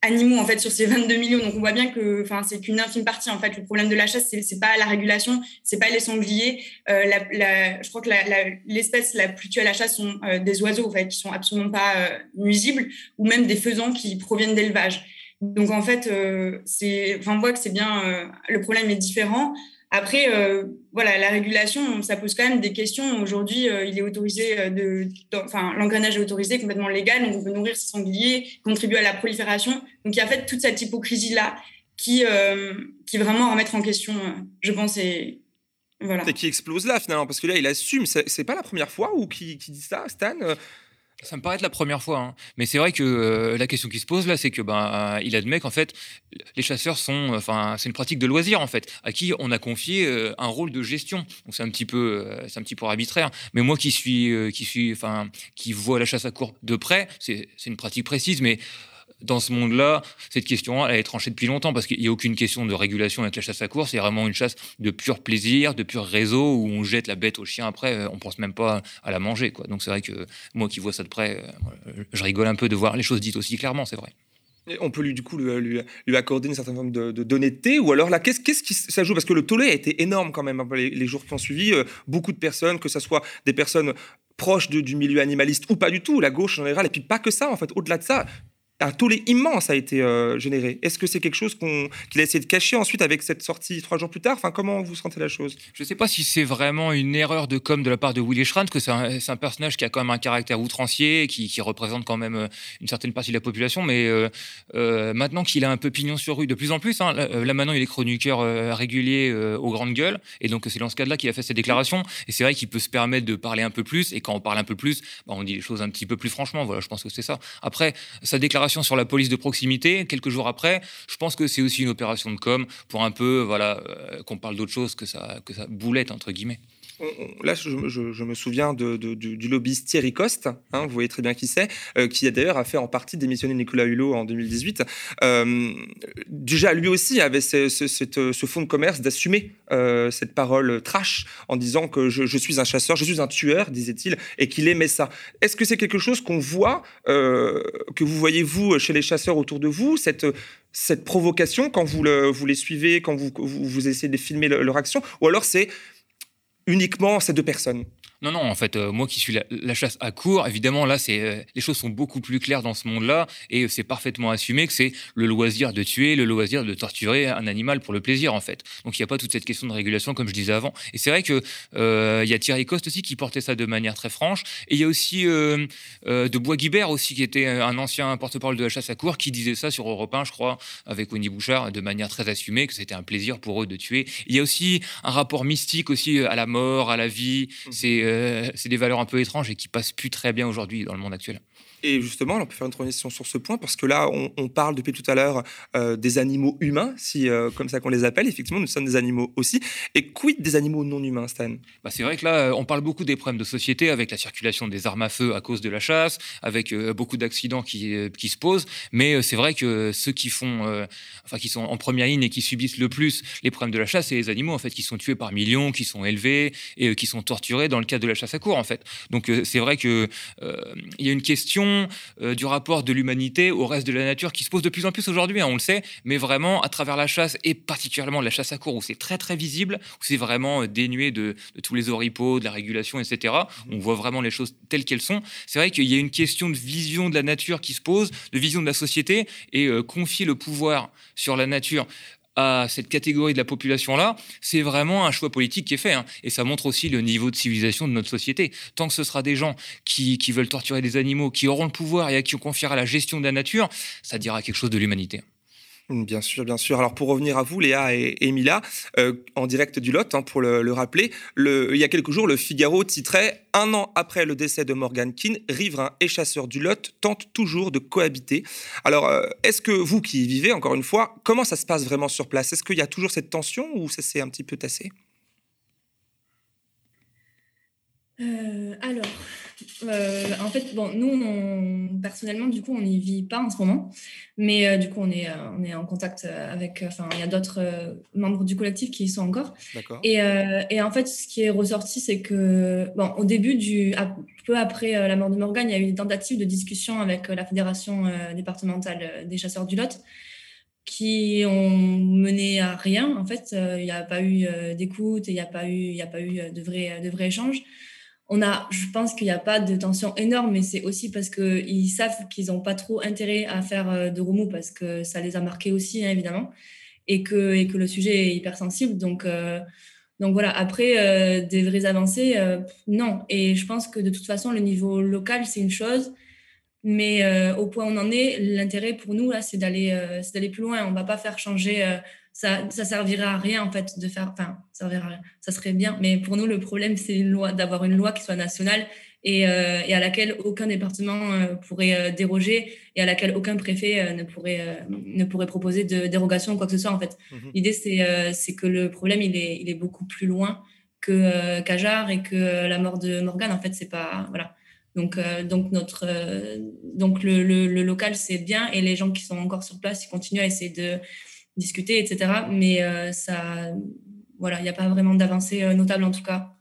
animaux en fait sur ces 22 millions. Donc on voit bien que enfin c'est qu'une infime partie en fait. Le problème de la chasse c'est c'est pas la régulation, c'est pas les sangliers. Euh, la, la- je crois que la- l'espèce la, plus tuée à la chasse sont euh, des oiseaux en fait qui sont absolument pas euh, nuisibles ou même des faisans qui proviennent d'élevage. Donc en fait euh, c'est enfin on voit que c'est bien euh, le problème est différent. Après, euh, voilà, la régulation, ça pose quand même des questions. Aujourd'hui, euh, il est autorisé euh, enfin, l'engrenage est autorisé, complètement légal, donc on peut nourrir ses sangliers, contribuer à la prolifération. Donc il y a en fait toute cette hypocrisie là qui, qui est vraiment à remettre en question, je pense, et qui explose là finalement, parce que là il assume, c'est pas la première fois ou qui, dit ça, Stan? Ça me paraît être la première fois, hein. mais c'est vrai que euh, la question qui se pose là, c'est que ben il admet qu'en fait les chasseurs sont, enfin c'est une pratique de loisir en fait, à qui on a confié euh, un rôle de gestion. Donc c'est un petit peu, euh, c'est un petit peu arbitraire. Mais moi qui suis, qui suis, enfin qui vois la chasse à court de près, c'est c'est une pratique précise, mais dans ce monde-là, cette question elle est tranchée depuis longtemps parce qu'il n'y a aucune question de régulation avec la chasse à course. C'est vraiment une chasse de pur plaisir, de pur réseau où on jette la bête au chien après. euh, On pense même pas à la manger. Donc c'est vrai que moi qui vois ça de près, euh, je rigole un peu de voir les choses dites aussi clairement, c'est vrai. On peut lui, du coup, lui, lui- accorder une certaine forme de, de- d'honnêteté ou alors là, qu'est-ce, qu'est-ce qui ça joue? Parce que le tollé a été énorme quand même hein, les, jours qui ont suivi. euh, beaucoup de personnes, que ce soit des personnes proches du milieu animaliste ou pas du tout, la gauche en général, et puis pas que ça, en fait, au-delà de ça. Un tollé immense a été euh, généré. Est-ce que c'est quelque chose qu'il a essayé de cacher ensuite avec cette sortie trois jours plus tard? Enfin, comment vous sentez la chose? Je ne sais pas si c'est vraiment une erreur de com de la part de Willy Schranz, que c'est un, personnage qui a quand même un caractère outrancier, qui, qui représente quand même euh, une certaine partie de la population, mais euh, maintenant qu'il a un peu pignon sur rue de plus en plus, hein, là, maintenant il est chroniqueur régulier aux grandes gueules, et donc c'est dans ce cadre-là qu'il a fait ses déclarations, et c'est vrai qu'il peut se permettre de parler un peu plus, et quand on parle un peu plus, bah, on dit les choses un petit peu plus franchement, voilà, je pense que c'est ça. Après, sa déclaration sur la police de proximité, quelques jours après, je pense que c'est aussi une opération de com pour un peu, voilà, euh, qu'on parle d'autre chose que ça, que ça boulette, entre guillemets. Là, je, me souviens du, lobbyiste Thierry Coste, hein, vous voyez très bien qui c'est, euh, qui a d'ailleurs a fait en partie démissionner Nicolas Hulot en 2018. Euh, déjà, lui aussi avait ce, ce- fonds de commerce d'assumer euh, cette parole trash en disant que je, suis un chasseur, je suis un tueur, disait-il, et qu'il aimait ça. Est-ce que c'est quelque chose qu'on voit, que vous voyez vous chez les chasseurs autour de vous, cette cette provocation quand vous, vous les suivez, quand vous, vous, essayez de filmer le- leur action, ou alors c'est uniquement ces deux personnes. Non, non, en fait, euh, moi qui suis la, la chasse à court, évidemment, là, c'est euh, les choses sont beaucoup plus claires dans ce monde-là, et c'est parfaitement assumé que c'est le loisir de tuer, le loisir de torturer un animal pour le plaisir, en fait. Donc, il n'y a pas toute cette question de régulation, comme je disais avant. Et c'est vrai que euh, il y a Thierry Coste aussi qui portait ça de manière très franche, et il y a aussi de Bois Guibert aussi, qui était un ancien porte-parole de la chasse à court, qui disait ça sur Europe 1, je crois, avec Wendy Bouchard, de manière très assumée, que c'était un plaisir pour eux de tuer. Il y a aussi un rapport mystique aussi à la mort, à la vie. C'est euh, c'est des valeurs un peu étranges et qui passent plus très bien aujourd'hui dans le monde actuel. Et justement, on peut faire une transition sur ce point parce que là, on, parle depuis tout à l'heure euh, des animaux humains, si euh, comme ça qu'on les appelle. Effectivement, nous sommes des animaux aussi. Et quid des animaux non humains, Stan? Bah, c'est vrai que là, euh, on parle beaucoup des problèmes de société avec la circulation des armes à feu à cause de la chasse, avec beaucoup d'accidents qui, qui se posent. Mais c'est vrai que ceux qui font, enfin, qui sont en première ligne et qui subissent le plus les problèmes de la chasse, c'est les animaux en fait qui sont tués par millions, qui sont élevés et qui sont torturés dans le cadre de la chasse à court en fait. Donc c'est vrai que euh, il y a une question euh, du rapport de l'humanité au reste de la nature qui se pose de plus en plus aujourd'hui, hein, on le sait, mais vraiment à travers la chasse et particulièrement la chasse à court où c'est très très visible, où c'est vraiment euh, dénué de, de tous les oripeaux, de la régulation, etc. On voit vraiment les choses telles qu'elles sont. C'est vrai qu'il y a une question de vision de la nature qui se pose, de vision de la société et euh, confier le pouvoir sur la nature à cette catégorie de la population-là, c'est vraiment un choix politique qui est fait. hein. Et ça montre aussi le niveau de civilisation de notre société. Tant que ce sera des gens qui, qui veulent torturer des animaux, qui auront le pouvoir et à qui on confiera la gestion de la nature, ça dira quelque chose de l'humanité. Mm, Bien sûr, bien sûr. Alors pour revenir à vous, Léa et, et Mila, euh, en direct du Lot, hein, pour le, le rappeler, le- il y a quelques jours, le Figaro titrait Un an après le décès de Morgan Keane, riverains et chasseurs du Lot tentent toujours de cohabiter. Alors, euh, est-ce que vous qui y vivez, encore une fois, comment ça se passe vraiment sur place? Est-ce qu'il y a toujours cette tension ou ça s'est un petit peu tassé? Euh, alors, euh, en fait, bon, nous, on- personnellement, du coup, on n'y vit pas en ce moment, mais euh, du coup, on est, euh, on est en contact avec, enfin, il y a d'autres membres du collectif qui y sont encore. D'accord. Et, et en fait, ce qui est ressorti, c'est que, bon, au début du, à- peu après la mort de Morgane, il y a eu une tentative de discussion avec la fédération départementale des chasseurs du Lot qui ont mené à rien. En fait, il n'y a pas eu d'écoute, et il n'y a pas eu, il a pas eu de vrais, de vrais échanges. On a, je pense qu'il n'y a pas de tension énorme, mais c'est aussi parce qu'ils savent qu'ils n'ont pas trop intérêt à faire euh, de remous parce que ça les a marqués aussi, hein, évidemment, et que, et que le sujet est hyper sensible. Donc, euh, donc voilà, après, euh, des vraies avancées, non. Et je pense que de toute façon, le niveau local, c'est une chose. Mais au point où on en est, l'intérêt pour nous, là, c'est d'aller d'aller plus loin. On ne va pas faire changer. Ça ça servirait à rien, en fait, de faire. Enfin, ça servirait à rien. Ça serait bien. Mais pour nous, le problème, c'est une loi, d'avoir une loi qui soit nationale et, euh, et à laquelle aucun département euh, pourrait euh, déroger et à laquelle aucun préfet euh, ne, pourrait, ne pourrait proposer de dérogation ou quoi que ce soit, en fait. Mhm. L'idée, c'est c'est que le problème, il est, il est beaucoup plus loin que qu'Ajar et que la mort de Morgane, en fait, c'est pas. Voilà. Donc, euh, donc, notre, euh, donc le, le- le local, c'est bien et les gens qui sont encore sur place, ils continuent à essayer de discuter, etc. Mais euh, ça, voilà, il n'y a pas vraiment d'avancée euh, notable en tout cas.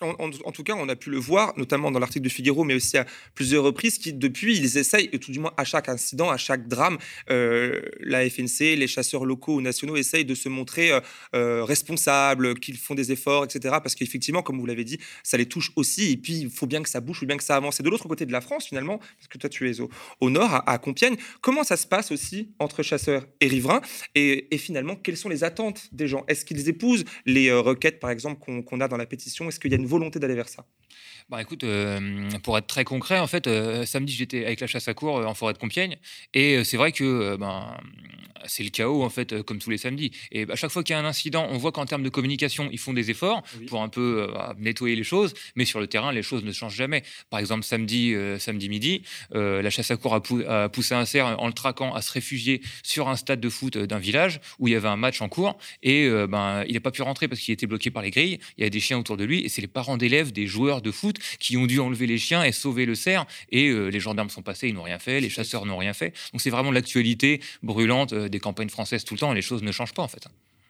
En, tout cas, on a pu le voir, notamment dans l'article du Figaro, mais aussi à plusieurs reprises, qui depuis, ils essayent, et tout du moins à chaque incident, à chaque drame, euh, la FNC, les chasseurs locaux ou nationaux essayent de se montrer euh, euh, responsables, qu'ils font des efforts, etc. Parce qu'effectivement, comme vous l'avez dit, ça les touche aussi, et puis il faut bien que ça bouge, il faut bien que ça avance. Et de l'autre côté de la France, finalement, parce que toi tu es au, nord, à, Compiègne, comment ça se passe aussi entre chasseurs et riverains et, finalement, quelles sont les attentes des gens? Est-ce qu'ils épousent les requêtes, par exemple, qu'on qu'on a dans la pétition? Est-ce qu'il y a une volonté d'aller vers ça Bah écoute, euh, pour être très concret, en fait, euh, samedi j'étais avec la chasse à cour euh, en forêt de Compiègne, et euh, c'est vrai que ben c'est le chaos en fait, comme tous les samedis. Et à chaque fois qu'il y a un incident, on voit qu'en termes de communication, ils font des efforts pour un peu euh, nettoyer les choses, mais sur le terrain, les choses ne changent jamais. Par exemple, samedi, samedi midi, la chasse à cour a, pou- a poussé un cerf en le traquant à se réfugier sur un stade de foot d'un village où il y avait un match en cours, et ben il n'a pas pu rentrer parce qu'il était bloqué par les grilles. Il y a des chiens autour de lui, et c'est les parents d'élèves des joueurs de foot qui ont dû enlever les chiens et sauver le cerf. Et euh, les gendarmes sont passés, ils n'ont rien fait, les chasseurs n'ont rien fait. Donc c'est vraiment l'actualité brûlante euh, des campagnes françaises tout le temps. Et les choses ne changent pas en fait.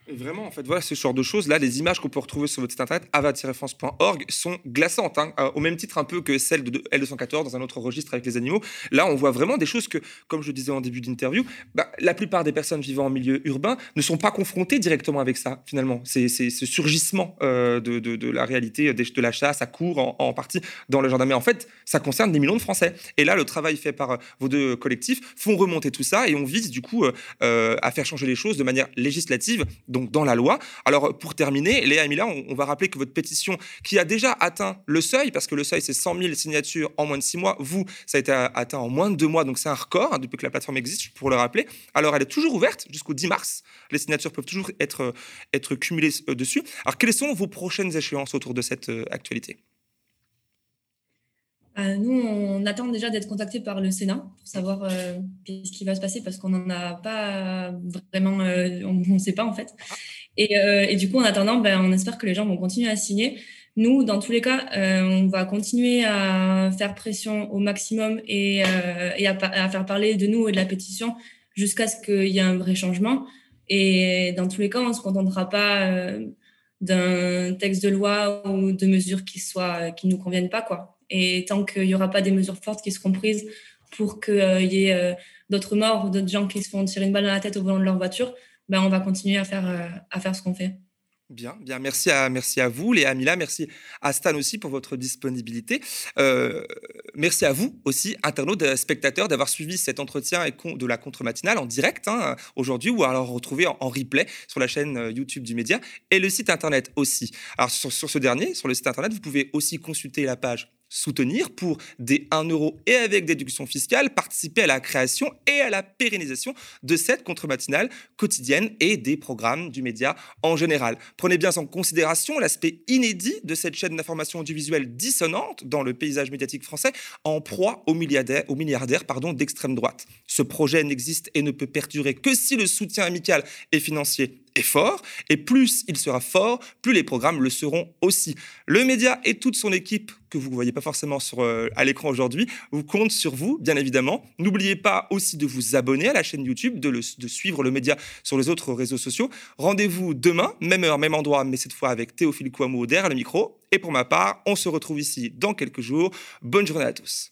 Vraiment, en fait, voilà ce genre de choses. Là, les images qu'on peut retrouver sur votre site internet, ava-france.org, sont glaçantes, hein, euh, au même titre un peu que celles de L214 dans un autre registre avec les animaux. Là, on voit vraiment des choses que, comme je disais en début d'interview, bah, la plupart des personnes vivant en milieu urbain ne sont pas confrontées directement avec ça, finalement. C'est ce surgissement euh, de, la réalité de la chasse à court, en, partie dans le gendarmerie. En fait, ça concerne des millions de Français. Et là, le travail fait par euh, vos deux collectifs font remonter tout ça et on vise du coup à faire changer les choses de manière législative, donc dans la loi. Alors pour terminer, Léa et Mila, on, va rappeler que votre pétition, qui a déjà atteint le seuil, parce que le seuil c'est 100 000 signatures en moins de 6 mois, vous, ça a été atteint en moins de 2 mois, donc c'est un record hein, depuis que la plateforme existe, pour le rappeler. Alors elle est toujours ouverte jusqu'au 10 mars. Les signatures peuvent toujours être, euh, cumulées euh, dessus. Alors quelles sont vos prochaines échéances autour de cette euh, actualité? Euh, nous, on attend déjà d'être contactés par le Sénat pour savoir euh, ce qui va se passer parce qu'on n'en a pas vraiment, euh, on ne sait pas en fait. Et, euh, et du coup, en attendant, ben, on espère que les gens vont continuer à signer. Nous, dans tous les cas, euh, on va continuer à faire pression au maximum et, euh, et à, faire parler de nous et de la pétition jusqu'à ce qu'il y ait un vrai changement. Et dans tous les cas, on ne se contentera pas d'un texte de loi ou de mesures qui soient qui nous conviennent pas quoi. Et tant qu'il n'y aura pas des mesures fortes qui seront prises pour qu'il y ait euh, d'autres morts ou d'autres gens qui se font tirer une balle dans la tête au volant de leur voiture, ben on va continuer à faire euh, à faire ce qu'on fait. Bien, bien. Merci à, merci à vous, Léa Mila. Merci à Stan aussi pour votre disponibilité. Euh, merci à vous aussi, internautes, euh, spectateurs, d'avoir suivi cet entretien de la contre-matinale en direct hein, aujourd'hui ou alors retrouvé en, en replay sur la chaîne euh, YouTube du média et le site internet aussi. Alors, sur, sur ce dernier, sur le site internet, vous pouvez aussi consulter la page soutenir pour des 1 euro et avec déduction fiscale, participer à la création et à la pérennisation de cette contre-matinale quotidienne et des programmes du média en général. Prenez bien en considération l'aspect inédit de cette chaîne d'information audiovisuelle dissonante dans le paysage médiatique français, en proie aux milliardaires, d'extrême droite. Ce projet n'existe et ne peut perdurer que si le soutien amical et financier est fort, et plus il sera fort, plus les programmes le seront aussi. Le média et toute son équipe, que vous ne voyez pas forcément sur, euh, à l'écran aujourd'hui, vous comptent sur vous, bien évidemment. N'oubliez pas aussi de vous abonner à la chaîne YouTube, de, le- suivre le média sur les autres réseaux sociaux. Rendez-vous demain, même heure, même endroit, mais cette fois avec Théophile Kouamou derrière le micro. Et pour ma part, on se retrouve ici dans quelques jours. Bonne journée à tous.